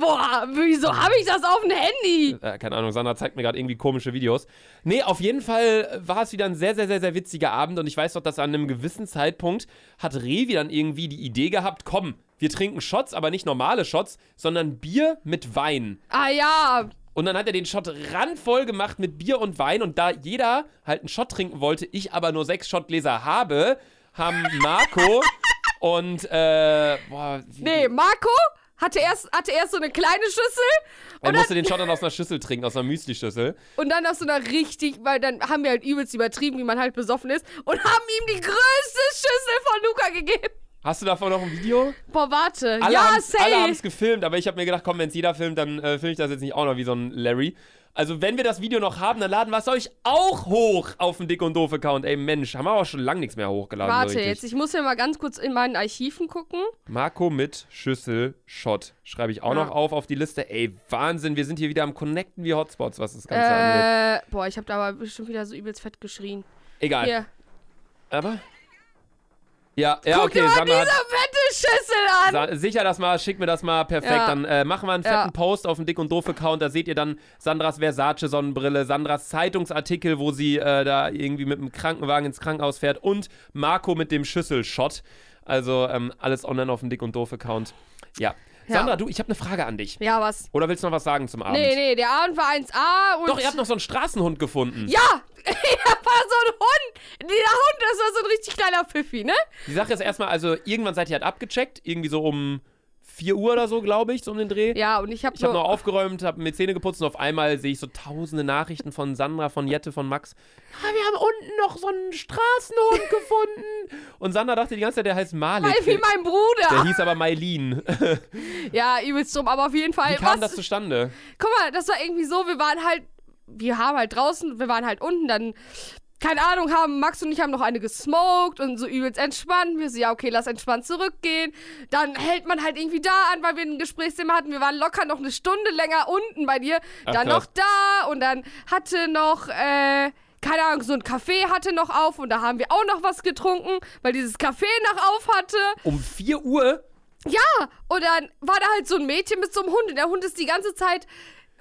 boah, wieso habe ich das auf dem Handy? Äh, keine Ahnung, Sandra zeigt mir gerade irgendwie komische Videos. Nee, auf jeden Fall war es wieder ein sehr, sehr, sehr, sehr witziger Abend und ich weiß doch, dass an einem gewissen Zeitpunkt hat Revi dann irgendwie die Idee gehabt, komm, wir trinken Shots, aber nicht normale Shots, sondern Bier mit Wein. Ah ja, Und dann hat er den Shot randvoll gemacht mit Bier und Wein. Und da jeder halt einen Shot trinken wollte, ich aber nur sechs Shotgläser habe, haben Marco und, äh, boah, nee, Marco hatte erst, hatte erst so eine kleine Schüssel er musste den Shot dann aus einer Schüssel trinken, aus einer Müsli-Schüssel. und dann aus so einer richtig, weil dann haben wir halt übelst übertrieben, wie man halt besoffen ist und haben ihm die größte Schüssel von Luca gegeben. Hast du davon noch ein Video? Boah, warte. Alle ja, haben's- Alle haben es safe. gefilmt, aber ich habe mir gedacht, komm, wenn es jeder filmt, dann äh, filme ich das jetzt nicht auch noch wie so ein Larry. Also, wenn wir das Video noch haben, dann laden wir es euch auch hoch auf den Dick und Doof Account. Ey, Mensch, haben wir aber schon lange nichts mehr hochgeladen. so Warte, richtig. jetzt, ich muss ja mal ganz kurz in meinen Archiven gucken. Marco mit Schüssel Shot. Schreibe ich auch Ja. noch auf auf die Liste. Ey, Wahnsinn, wir sind hier wieder am Connecten wie Hotspots, was das Ganze angeht. Äh, boah, ich habe da aber bestimmt wieder so übelst fett geschrien. Egal. Hier. Aber. Ja, ja, Guck okay, dir mal Sandra diese fette Schüssel an. Sa sicher das mal, schick mir das mal perfekt. Ja. Dann äh, machen wir einen fetten Ja. Post auf dem Dick und Doof Account. Da seht ihr dann Sandras Versace-Sonnenbrille, Sandras Zeitungsartikel, wo sie äh, da irgendwie mit dem Krankenwagen ins Krankenhaus fährt und Marco mit dem Schüsselshot. Also ähm, alles online auf dem Dick und Doof Account. Ja. Ja. Sandra, du, ich habe eine Frage an dich. Ja, was? Oder willst du noch was sagen zum Abend? Nee, nee, der Abend war 1A und. Doch, ihr habt noch so einen Straßenhund gefunden. Ja! da war so ein Hund. Dieser Hund, das war so ein richtig kleiner Pfiffi, ne? Die Sache ist erstmal, also irgendwann seid ihr halt abgecheckt, irgendwie so um 4 Uhr oder so, glaube ich, so um den Dreh. Ja, und ich hab Ich so. habe noch aufgeräumt, habe mir Zähne geputzt und auf einmal sehe ich so tausende Nachrichten von Sandra, von Jette, von Max. Ja, wir haben unten noch so einen Straßenhund gefunden. Und Sandra dachte die ganze Zeit, der heißt Malik. Weil wie mein der Bruder. hieß aber Mailin. Ja, übelst dumm, aber auf jeden Fall. Wie kam was, das zustande? Guck mal, das war irgendwie so, wir waren halt. Wir haben halt draußen, wir waren halt unten, dann. Keine Ahnung, haben Max und ich haben noch eine gesmoked und so übelst entspannt. Wir so, ja, okay, lass entspannt zurückgehen. Dann hält man halt irgendwie da an, weil wir ein Gesprächsthema hatten. Wir waren locker noch eine Stunde länger unten bei dir. Ach, dann krass. noch da und dann hatte noch, äh, keine Ahnung, so ein Café hatte noch auf und da haben wir auch noch was getrunken, weil dieses Café noch auf hatte. Um 4 Uhr? Ja, und dann war da halt so ein Mädchen mit so einem Hund und der Hund ist die ganze Zeit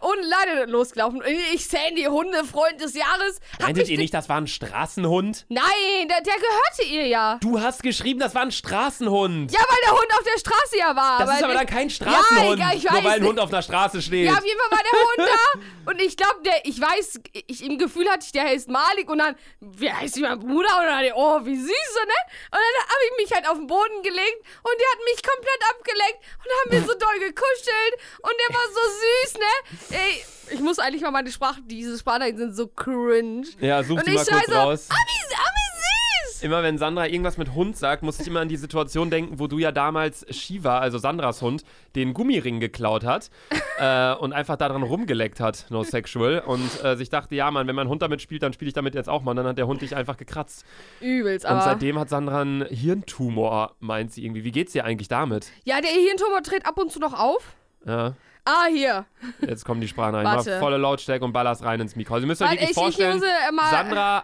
ohne Leine losgelaufen. Und ich Sandy, Hundefreund des Jahres. Meintet ihr nicht, das war ein Straßenhund? Nein, der, der gehörte ihr ja. Du hast geschrieben, das war ein Straßenhund. Ja, weil der Hund auf der Straße ja war. das ist aber der- dann kein Straßenhund, Ja, egal, ich nur weil ein nicht. Hund auf einer Straße steht. Ja, auf jeden Fall war der Hund da. Und ich glaube, der, ich weiß, ich im Gefühl hatte ich, der heißt Malik. Und dann, wie heißt mein Bruder? Und dann, oh, wie süß, so, ne? Und dann habe ich mich halt auf den Boden gelegt und der hat mich komplett abgeleckt und haben wir so doll gekuschelt und der war so süß, ne? Ey, ich muss eigentlich mal meine Sprache, diese Sprachnachrichten sind so cringe. Ja, such und die ich mal kurz so, raus. Ah, wie süß! Immer wenn Sandra irgendwas mit Hund sagt, muss ich immer an die Situation denken, wo du ja damals Shiva, also Sandras Hund, den Gummiring geklaut hat äh, und einfach daran rumgeleckt hat, no sexual. Und äh, sich dachte, ja, Mann, wenn mein Hund damit spielt, dann spiele ich damit jetzt auch mal. Und dann hat der Hund dich einfach gekratzt. Übelst, Und aber. seitdem hat Sandra einen Hirntumor, meint sie irgendwie. Wie geht's dir eigentlich damit? Ja, der Hirntumor tritt ab und zu noch auf. Ja, Ah, hier. jetzt kommen die Sprachnachrichten. Mal volle Lautstärke und ballerst rein ins Mikro. Also ihr müsst euch wirklich ich- ich vorstellen, muss, äh, mal- Sandra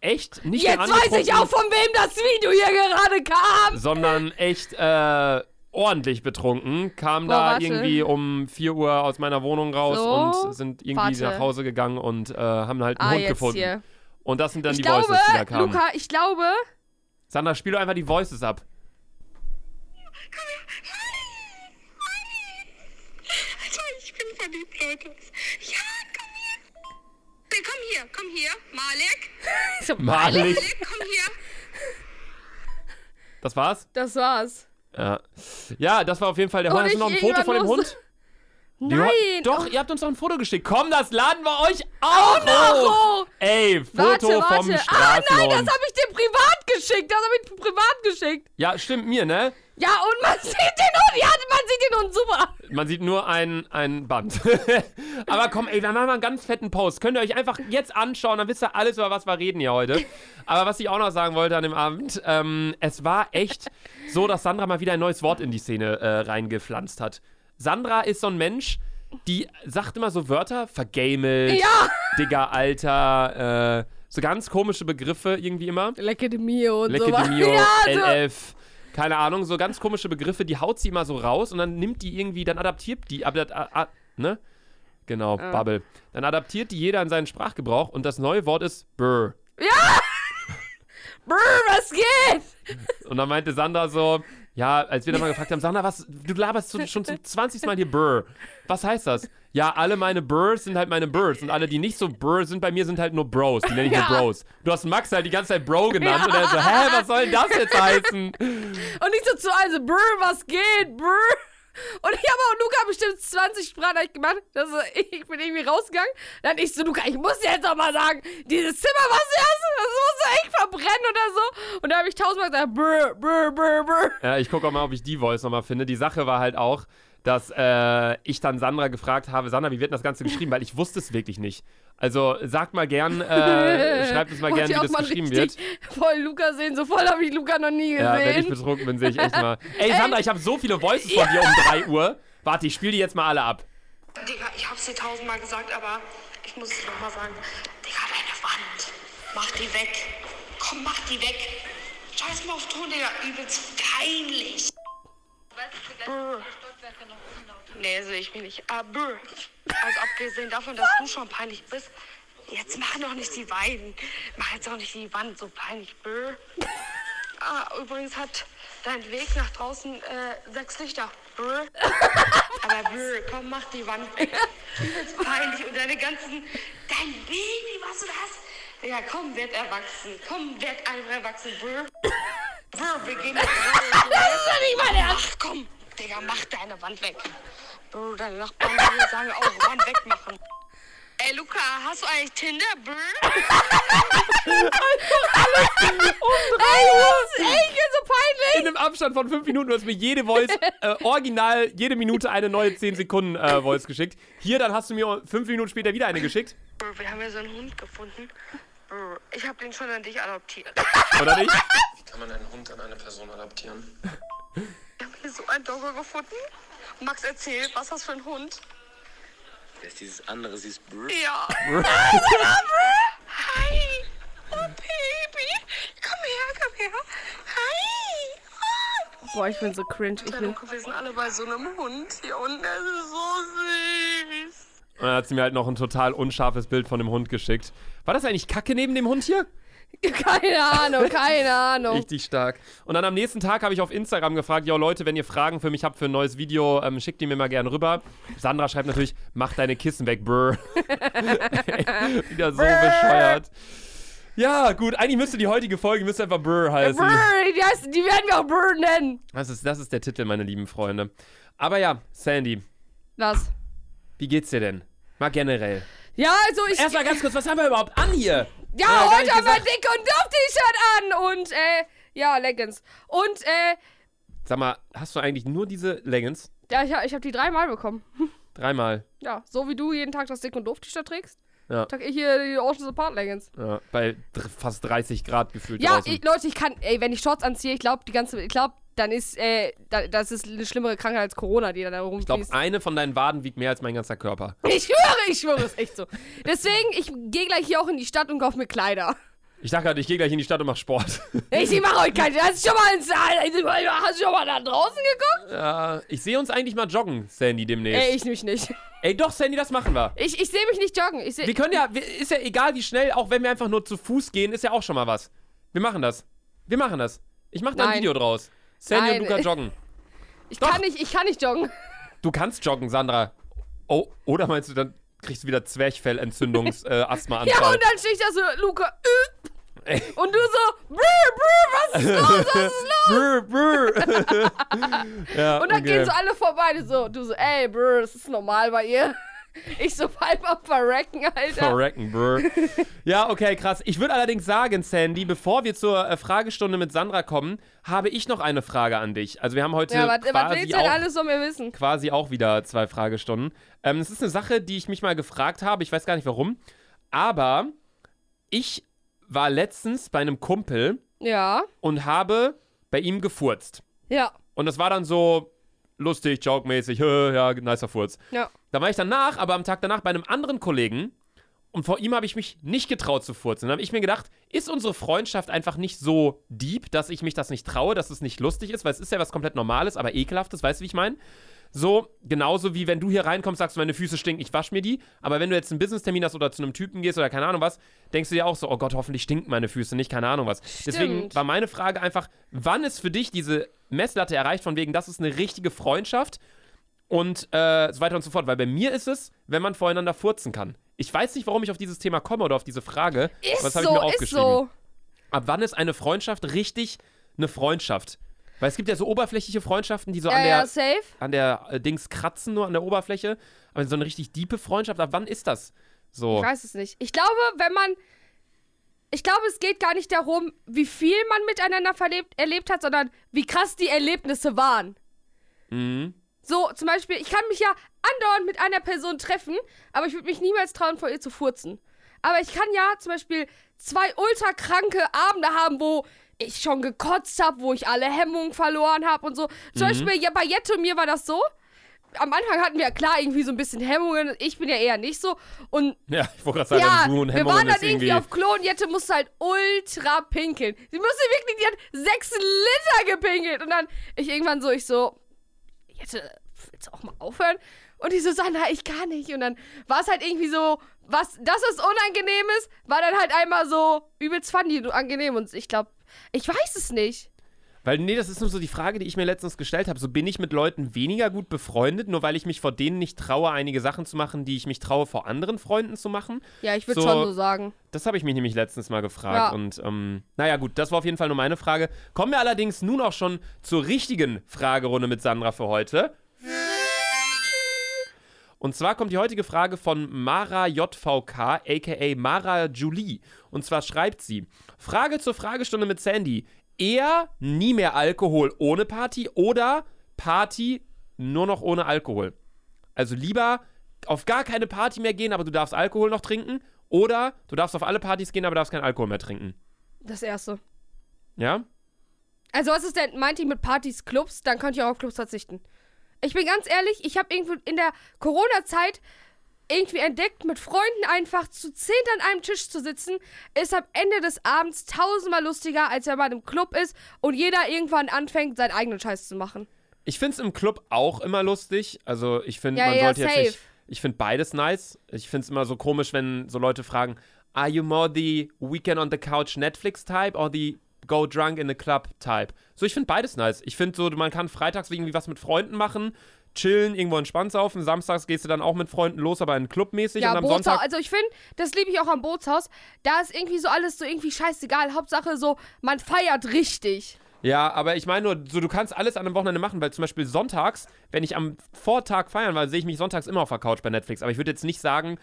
echt nicht Jetzt mehr weiß ich auch, von wem das Video hier gerade kam. sondern echt äh, ordentlich betrunken. Kam Boah, da warte. irgendwie um 4 Uhr aus meiner Wohnung raus So, und sind irgendwie warte. nach Hause gegangen und äh, haben halt einen Ah, Hund jetzt gefunden. hier. Und das sind dann Ich die glaube, Voices, die da kamen. Luca, ich glaube. Sandra, spiel doch einfach die Voices ab. Also, ich bin verliebt, Leute. Ja, komm hier. Nee, komm hier, komm hier. Malek. So, Malik. Malek, komm hier. Das war's? Das war's. Ja. Ja, das war auf jeden Fall der Und Hund. Hast du noch ein Foto von dem Hund? Nein. Doch, ihr habt uns noch ein Foto geschickt. Komm, das laden wir euch auch noch hoch. hoch. Ey, Foto Warte, vom warte. Ah, nein, Straßenhund. das habe ich dir privat geschickt. Das habe ich privat geschickt. ja, stimmt mir, ne? Ja, und man sieht den Hund. Ja, man sieht den Hund super. Man sieht nur ein, ein Band. Aber komm, ey, wir machen mal einen ganz fetten Post. Könnt ihr euch einfach jetzt anschauen, dann wisst ihr alles, über was wir reden hier heute. Aber was ich auch noch sagen wollte an dem Abend, ähm, es war echt so, dass Sandra mal wieder ein neues Wort in die Szene äh, reingepflanzt hat. Sandra ist so ein Mensch, die sagt immer so Wörter, vergamelt, Ja. Digga, Alter, äh, so ganz komische Begriffe irgendwie immer. Lecke de Mio und Lecke de Mio, ja, so. LF, keine Ahnung, so ganz komische Begriffe, die haut sie immer so raus und dann nimmt die irgendwie, dann adaptiert die, aber, a, a, ne? Genau, Ah. Bubble. Dann adaptiert die jeder in seinen Sprachgebrauch und das neue Wort ist Brr. Brr, was geht? Und dann meinte Sandra so, ja, als wir dann mal gefragt haben, Sandra, was, du laberst schon schon zum 20. Mal hier Brr. Was heißt das? Ja, alle meine Burrs sind halt meine Burrs und alle, die nicht so Brr sind bei mir, sind halt nur Bros. Die nenne ich Ja. nur Bros. Du hast Max halt die ganze Zeit Bro genannt und er so, hä, was soll denn das jetzt heißen? Und nicht so zu also, brr, was geht, brr. Und ich habe auch Luca bestimmt 20 Sprachnachrichten gemacht. Das, ist- ich bin irgendwie rausgegangen. Dann ich so, Luca, ich muss dir jetzt doch mal sagen, dieses Zimmer, was du hast, das muss du echt verbrennen oder so. Und da habe ich tausendmal gesagt, brr, brr, brr, brr. Ja, ich gucke auch mal, ob ich die Voice nochmal finde. Die Sache war halt auch, dass äh, ich dann Sandra gefragt habe, Sandra, wie wird denn das Ganze geschrieben? Weil ich wusste es wirklich nicht. Also sagt mal gern, äh, schreibt uns mal gern, wie das mal geschrieben wird. Voll Luca sehen, so voll habe ich Luca noch nie Ja, wenn ich gesehen. betrunken bin, sehe ich echt mal. Ey, Sandra, ich habe so viele Voices von dir um 3 Uhr. Warte, ich spiele die jetzt mal alle ab. Digga, ich hab's dir tausendmal gesagt, aber ich muss es nochmal sagen. Digga, deine Wand. Mach die weg. Komm, mach die weg. Scheiß mal auf Ton, Digga. Übelst peinlich. Brr. Nee, sehe ich mich nicht. Brr. Also abgesehen davon, dass du schon peinlich bist, jetzt mach noch nicht die beiden. Mach jetzt auch nicht die Wand so peinlich. Brr. Ah, übrigens hat dein Weg nach draußen äh, sechs Lichter. Brr. Aber brr, komm, mach die Wand weg. Übelst peinlich. Und deine ganzen. Dein Baby, was du da hast. Ja, komm, werd erwachsen. Komm, werd einfach erwachsen. Brr. Brr, wir gehen jetzt. Das ist doch nicht mein Ernst. Ach, komm, Digga, mach deine Wand weg. Brr, deine Nachbarn hier sagen auch Wand wegmachen. Ey, Luca, hast du eigentlich Tinder, brr? Ey, das ist echt jetzt so peinlich. In einem Abstand von 5 Minuten, du hast mir jede Voice, äh, original, jede Minute eine neue 10 Sekunden äh, Voice geschickt. Hier, dann hast du mir 5 Minuten später wieder eine geschickt. Brr, wir haben ja so einen Hund gefunden. Brr, ich hab den schon an dich adoptiert. Oder nicht? Kann man einen Hund an eine Person adaptieren? So einen Doggo gefunden. Max, erzähl, was ist das für ein Hund? Das ist dieses andere, sie ist Brr. Ja. Hi. Oh, Baby. Komm her, komm her. Hi. Ah. Boah, ich bin so cringe. Ich bin. Wir sind alle bei so einem Hund hier unten. Der ist so süß. Und dann hat sie mir halt noch ein total unscharfes Bild von dem Hund geschickt. War das eigentlich Kacke neben dem Hund hier? Keine Ahnung, keine Ahnung. Richtig stark. Und dann am nächsten Tag habe ich auf Instagram gefragt, yo Leute, wenn ihr Fragen für mich habt für ein neues Video, ähm, schickt die mir mal gerne rüber. Sandra schreibt natürlich, mach deine Kissen weg, brr. Wieder so bescheuert. Ja, gut, eigentlich müsste die heutige Folge müsste einfach brr heißen. Brr, die, heißt, die werden wir auch Brr nennen. Das ist, das ist der Titel, meine lieben Freunde. Aber ja, Sandy, Was? wie geht's dir denn? Mal generell. Ja, also ich. Erstmal ganz kurz, was haben wir überhaupt an hier? Ja, gar heute haben wir dick und duft T-Shirt an und, äh, ja, Leggings. Und, äh, Sag mal, hast du eigentlich nur diese Leggings? ja, ich, hab- ich habe die dreimal bekommen. Dreimal. Ja, so wie du jeden Tag das dick und duft T-Shirt trägst, Ja. trage ich hier die Oceans Apart Leggings. Ja, bei fast 30 Grad gefühlt Ja, ich, Leute, ich kann, ey, wenn ich Shorts anziehe, ich glaube, die ganze, ich glaube, dann ist, äh, da, das ist eine schlimmere Krankheit als Corona, die da Ich glaube, rumfließt. eine von deinen Waden wiegt mehr als mein ganzer Körper. Ich schwöre, ich schwöre, ist echt so. Deswegen, ich gehe gleich hier auch in die Stadt und kaufe mir Kleider. Ich dachte gerade, ich gehe gleich in die Stadt und mach Sport. Ich mache heute keine. Hast du schon mal ins, hast du schon mal da draußen geguckt? ja, ich sehe uns eigentlich mal joggen, Sandy, demnächst. Ey, Ey, ich mich nicht. doch, Sandy, das machen wir. Ich, ich sehe mich nicht joggen. Ich seh, Wir können ja, ist ja egal wie schnell, auch wenn wir einfach nur zu Fuß gehen, ist ja auch schon mal was. Wir machen das. Wir machen das. Ich mache da ein. Video draus. Sandy Nein. und Luca joggen. ich, doch. kann nicht, ich kann nicht joggen. Du kannst joggen, Sandra. Oh, oder meinst du, dann kriegst du wieder Zwerchfellentzündungs äh, Asthmaanfall. Ja, und dann stehe ich da so, Luca. Ey. Und du so, brr, brr, was ist los, was ist los? brr, brr. ja, Und dann okay. gehen so alle vorbei, so, du so, ey, brr, das ist normal bei ihr. Ich so halb am Verrecken, Alter. Verrecken, brr. Ja, okay, krass. Ich würde allerdings sagen, Sandy, bevor wir zur äh, Fragestunde mit Sandra kommen, habe ich noch eine Frage an dich. Also wir haben heute Ja, was, was quasi, denn auch, alles von mir wissen? quasi auch wieder zwei Fragestunden. Ähm, es ist eine Sache, die ich mich mal gefragt habe. Ich weiß gar nicht warum. Aber ich war letztens bei einem Kumpel Ja, und habe bei ihm gefurzt. ja, Und das war dann so lustig, joke-mäßig, ja, nicer Furz. ja. Da war ich danach, aber am Tag danach bei einem anderen Kollegen und vor ihm habe ich mich nicht getraut zu furzen. Dann habe ich mir gedacht, ist unsere Freundschaft einfach nicht so deep, dass ich mich das nicht traue, dass es nicht lustig ist, weil es ist ja was komplett Normales, aber ekelhaftes, weißt du, wie ich meine? So, genauso wie wenn du hier reinkommst, sagst du, meine Füße stinken, ich wasche mir die. Aber wenn du jetzt einen Business-Termin hast oder zu einem Typen gehst oder keine Ahnung was, denkst du dir auch so, oh Gott, hoffentlich stinken meine Füße nicht, keine Ahnung was. Deswegen Stimmt. war meine Frage einfach, wann ist für dich diese Messlatte erreicht, von wegen, das ist eine richtige Freundschaft und äh, so weiter und so fort. Weil bei mir ist es, wenn man voreinander furzen kann. Ich weiß nicht, warum ich auf dieses Thema komme oder auf diese Frage. Ist habe so, ich mir ist aufgeschrieben. so. Ab wann ist eine Freundschaft richtig eine Freundschaft? Weil es gibt ja so oberflächliche Freundschaften, die so an Ja, der ja, safe. an der äh, Dings kratzen, nur an der Oberfläche. Aber so eine richtig diepe Freundschaft, ab wann ist das? So. Ich weiß es nicht. Ich glaube, wenn man. Ich glaube, es geht gar nicht darum, wie viel man miteinander verlebt, erlebt hat, sondern wie krass die Erlebnisse waren. Mhm. So, zum Beispiel, ich kann mich ja andauernd mit einer Person treffen, aber ich würde mich niemals trauen, vor ihr zu furzen. Aber ich kann ja zum Beispiel zwei ultra kranke Abende haben, wo ich schon gekotzt habe, wo ich alle Hemmungen verloren habe und so. Zum Beispiel ja, bei Jette und mir war das so. Am Anfang hatten wir ja klar irgendwie so ein bisschen Hemmungen. Ich bin ja eher nicht so. Und Ja, ich wollte gerade sagen, ja, du und wir Hemmungen waren dann ist irgendwie auf Klo und Jette musste halt ultra pinkeln. Sie musste wirklich, die hat sechs Liter gepinkelt. Und dann ich irgendwann so, ich so, Jette, willst du auch mal aufhören? Und die so, Sandra, ich kann nicht. Und dann war es halt irgendwie so, was, das ist unangenehm ist, war dann halt einmal so übelst funny und angenehm. Und ich glaube, ich weiß es nicht. Weil, nee, das ist nur so die Frage, die ich mir letztens gestellt habe. So bin ich mit Leuten weniger gut befreundet, nur weil ich mich vor denen nicht traue, einige Sachen zu machen, die ich mich traue, vor anderen Freunden zu machen. Ja, ich würde So- schon so sagen. Das habe ich mich nämlich letztens mal gefragt. Ja. Und ähm, naja, gut, das war auf jeden Fall nur meine Frage. Kommen wir allerdings nun auch schon zur richtigen Fragerunde mit Sandra für heute. Und zwar kommt die heutige Frage von Mara JVK, aka Mara Julie. Und zwar schreibt sie: Frage zur Fragestunde mit Sandy. Eher nie mehr Alkohol ohne Party oder Party nur noch ohne Alkohol? Also lieber auf gar keine Party mehr gehen, aber du darfst Alkohol noch trinken. Oder du darfst auf alle Partys gehen, aber darfst keinen Alkohol mehr trinken. Das erste. Ja? Also was ist denn, meint ihr mit Partys, Clubs? Dann könnt ihr auch auf Clubs verzichten. Ich bin ganz ehrlich, ich habe irgendwie in der Corona-Zeit irgendwie entdeckt, mit Freunden einfach zu zehnt an einem Tisch zu sitzen, ist am Ende des Abends tausendmal lustiger, als wenn man im Club ist und jeder irgendwann anfängt, seinen eigenen Scheiß zu machen. Ich finde es im Club auch immer lustig. Also ich finde, Ja, man ja, sollte jetzt safe. nicht. Ich finde beides nice. Ich finde es immer so komisch, wenn so Leute fragen, are you more the weekend on the couch Netflix type or the go drunk in the club type? So, ich finde beides nice. Ich finde so, man kann freitags irgendwie was mit Freunden machen, chillen, irgendwo entspannt saufen. Samstags gehst du dann auch mit Freunden los, aber in Club mäßig. Ja, und am Bootshaus. Sonntag Also ich finde, das liebe ich auch am Bootshaus. Da ist irgendwie so alles so irgendwie scheißegal. Hauptsache so, man feiert richtig. Ja, aber ich meine nur, so, du kannst alles an einem Wochenende machen, weil zum Beispiel sonntags, wenn ich am Vortag feiern war, sehe ich mich sonntags immer auf der Couch bei Netflix. Aber ich würde jetzt nicht sagen,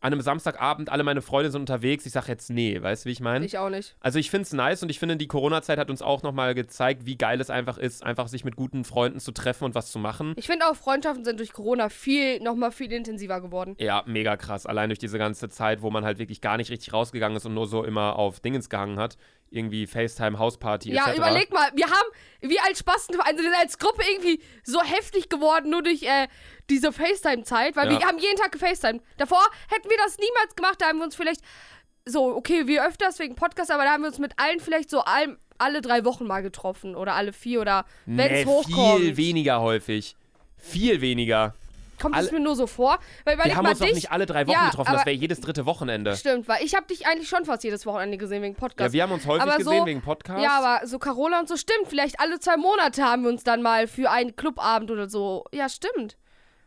an einem Samstagabend, alle meine Freunde sind unterwegs, ich sage jetzt nee, weißt du, wie ich meine? Ich auch nicht. Also ich finde es nice und ich finde, die Corona-Zeit hat uns auch nochmal gezeigt, wie geil es einfach ist, einfach sich mit guten Freunden zu treffen und was zu machen. Ich finde auch, Freundschaften sind durch Corona viel, nochmal viel intensiver geworden. Ja, mega krass. Allein durch diese ganze Zeit, wo man halt wirklich gar nicht richtig rausgegangen ist und nur so immer auf Dingens gehangen hat. Irgendwie FaceTime, Hausparty Ja, etc. überleg mal, wir haben, wir als Spasten, also als Gruppe irgendwie so heftig geworden, nur durch äh, diese FaceTime-Zeit, weil Ja. wir haben jeden Tag gefacetimed. Davor hätten wir das niemals gemacht, da haben wir uns vielleicht so, okay, wir öfters wegen Podcast, aber da haben wir uns mit allen vielleicht so allem, alle drei Wochen mal getroffen oder alle vier oder wenn es nee, hochkommt. viel weniger häufig. Viel weniger. Kommt es alle- mir nur so vor? Weil Wir haben uns doch dich. nicht alle drei Wochen Ja, getroffen, das wäre jedes dritte Wochenende. Stimmt, weil ich habe dich eigentlich schon fast jedes Wochenende gesehen wegen Podcast. Ja, wir haben uns häufig Aber gesehen so- wegen Podcast. Ja, aber so Carola und so stimmt. Vielleicht alle zwei Monate haben wir uns dann mal für einen Clubabend oder so. Ja, stimmt.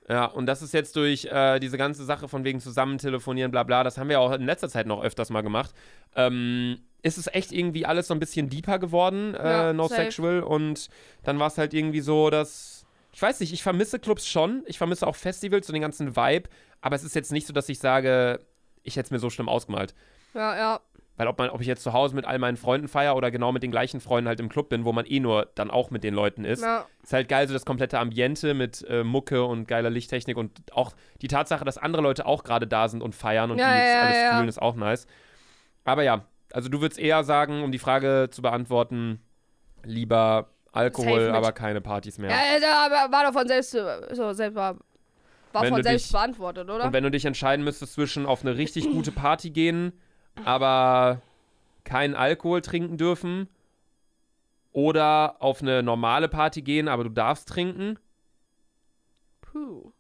Ja, und das ist jetzt durch äh, diese ganze Sache von wegen zusammen telefonieren, bla bla, das haben wir auch in letzter Zeit noch öfters mal gemacht. Ähm, ist es echt irgendwie alles so ein bisschen deeper geworden, äh, Ja, no safe. sexual. Und dann war es halt irgendwie so, dass. Ich weiß nicht, ich vermisse Clubs schon. Ich vermisse auch Festivals und den ganzen Vibe. Aber es ist jetzt nicht so, dass ich sage, ich hätte es mir so schlimm ausgemalt. Ja, ja. Weil ob, man, ob ich jetzt zu Hause mit all meinen Freunden feiere oder genau mit den gleichen Freunden halt im Club bin, wo man eh nur dann auch mit den Leuten ist, ja. ist halt geil, so das komplette Ambiente mit äh, Mucke und geiler Lichttechnik und auch die Tatsache, dass andere Leute auch gerade da sind und feiern und Ja, die jetzt ja, alles ja. fühlen, ist auch nice. Aber ja, also du würdest eher sagen, um die Frage zu beantworten, lieber Alkohol, aber keine Partys mehr. Ja, ja, war- doch von selbst, so, selbst war War von selbst dich- beantwortet, oder? Und wenn du dich entscheiden müsstest zwischen auf eine richtig gute Party gehen, aber keinen Alkohol trinken dürfen oder auf eine normale Party gehen, aber du darfst trinken. Puh.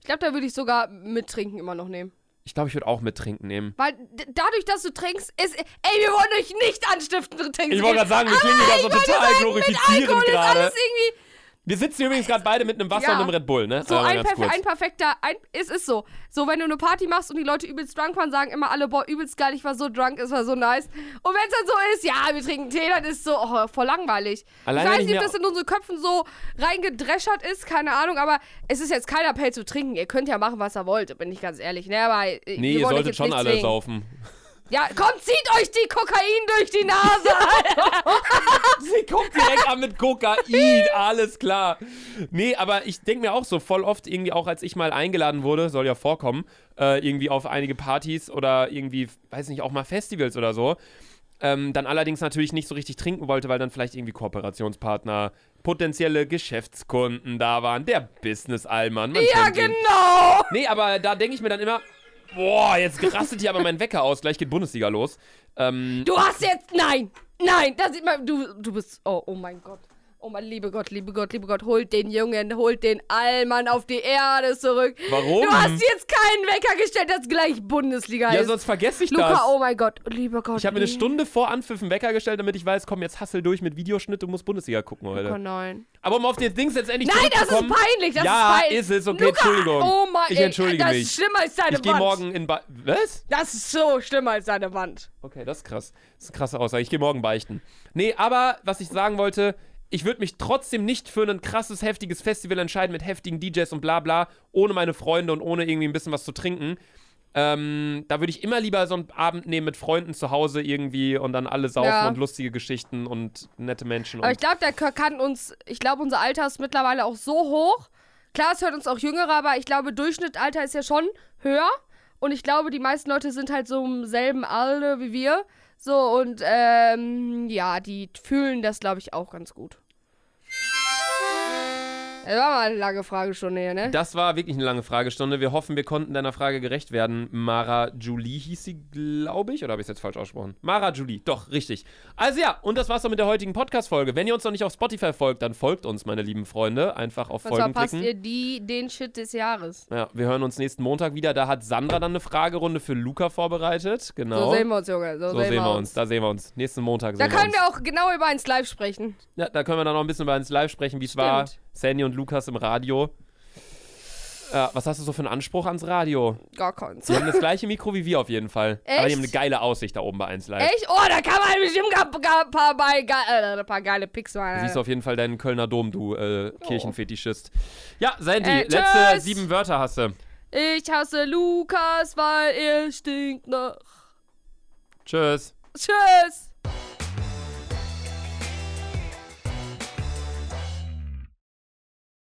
Ich glaube, da würde ich sogar mit Trinken immer noch nehmen. Ich glaube, ich würde auch mit trinken nehmen. Weil dadurch, dass du trinkst, ist. Ey, wir wollen euch nicht anstiften, trinken. Ich wollte gerade sagen, wir klingen gerade so total glorifizierend Alkohol ist gerade. alles irgendwie. Wir sitzen übrigens gerade beide mit einem Wasser Ja. und einem Red Bull, ne? So Äh, ein, perfe kurz. ein perfekter. Ein, es ist so. So, wenn du eine Party machst und die Leute übelst drunk waren, sagen immer alle, boah, übelst geil, ich war so drunk, es war so nice. Und wenn es dann so ist, ja, wir trinken Tee, dann ist so, oh, voll langweilig. Allein ich weiß ich nicht, ob das in unsere Köpfen so reingedreschert ist, keine Ahnung, aber es ist jetzt kein Appell zu trinken. Ihr könnt ja machen, was ihr wollt, bin ich ganz ehrlich. Ne, aber äh, Nee, ihr solltet schon alle saufen. Ja, komm, zieht euch die Kokain durch die Nase. Sie guckt direkt an mit Kokain, alles klar. Nee, aber ich denke mir auch so voll oft irgendwie auch, als ich mal eingeladen wurde, soll ja vorkommen, äh, irgendwie auf einige Partys oder irgendwie, weiß nicht, auch mal Festivals oder so. Ähm, dann allerdings natürlich nicht so richtig trinken wollte, weil dann vielleicht irgendwie Kooperationspartner, potenzielle Geschäftskunden da waren, der Business-Allmann. man ja, genau. Nee, aber da denke ich mir dann immer, boah, jetzt rastet hier aber mein Wecker aus, gleich geht Bundesliga los. Ähm, Du hast jetzt. Nein! Nein! Da sieht man. Du, du bist. Oh, oh mein Gott. Oh mein liebe Gott, liebe Gott, liebe Gott, holt den Jungen, holt den Allmann auf die Erde zurück. Warum? Du hast jetzt keinen Wecker gestellt, dass gleich Bundesliga ja, ist. sonst vergesse ich Luca, das. oh mein Gott, lieber Gott. Ich habe mir eine nee. Stunde vor Anpfiff einen Wecker gestellt, damit ich weiß, komm, jetzt hassel durch mit Videoschnitt, du musst Bundesliga gucken Oh heute. nein. Aber um auf den Dings jetzt endlich Nein, das ist peinlich, das ja, ist peinlich. ist es, okay, Luca, Entschuldigung. Oh mein Ich ey, entschuldige das mich. ist schlimmer als deine Ich gehe Wand. morgen in ba Was? Das ist so schlimmer als deine Wand. Okay, das ist krass. Das ist eine krasse Aussage. Ich gehe morgen beichten. Nee, aber was ich sagen wollte, ich würde mich trotzdem nicht für ein krasses, heftiges Festival entscheiden mit heftigen DJs und bla bla, ohne meine Freunde und ohne irgendwie ein bisschen was zu trinken. Ähm, da würde ich immer lieber so einen Abend nehmen mit Freunden zu Hause irgendwie und dann alle saufen Ja. und lustige Geschichten und nette Menschen. Aber und ich glaube, der kann uns, ich glaube, unser Alter ist mittlerweile auch so hoch. Klar, es hört uns auch Jüngere, aber ich glaube, Durchschnittalter ist ja schon höher. Und ich glaube, die meisten Leute sind halt so im selben Alter wie wir. So, und ähm, ja, die fühlen das, glaube ich, auch ganz gut. Das war mal eine lange Fragestunde hier, ne? Das war wirklich eine lange Fragestunde. Wir hoffen, wir konnten deiner Frage gerecht werden. Mara Julie hieß sie, glaube ich, oder habe ich es jetzt falsch ausgesprochen? Mara Julie, doch, richtig. Also ja, und das war's dann mit der heutigen Podcast-Folge. Wenn ihr uns noch nicht auf Spotify folgt, dann folgt uns, meine lieben Freunde. Einfach auf Sonst Folgen verpasst klicken. ihr die, den Shit des Jahres. Ja, wir hören uns nächsten Montag wieder. Da hat Sandra dann eine Fragerunde für Luca vorbereitet. Genau. So sehen wir uns, Junge. So, So sehen wir uns. Da sehen wir uns. Nächsten Montag Da wir können uns. wir auch genau über eins live sprechen. ja, da können wir dann noch ein bisschen über ins Live sprechen, wie es war. Sandy und Lukas im Radio. Ja, was hast du so für einen Anspruch ans Radio? Gar keins. Die haben das gleiche Mikro wie wir auf jeden Fall. Aber die Echt? haben eine geile Aussicht da oben bei 1 Live. Echt? Oh, da kann man bestimmt ein paar, bei- ge äh, ein paar geile Pics Du machen. siehst auf jeden Fall deinen Kölner Dom, du äh, Kirchenfetischist. Ja, Sandy, Äh, letzte sieben Wörter hast du. Ich hasse Lukas, weil er stinkt nach. Tschüss. Tschüss.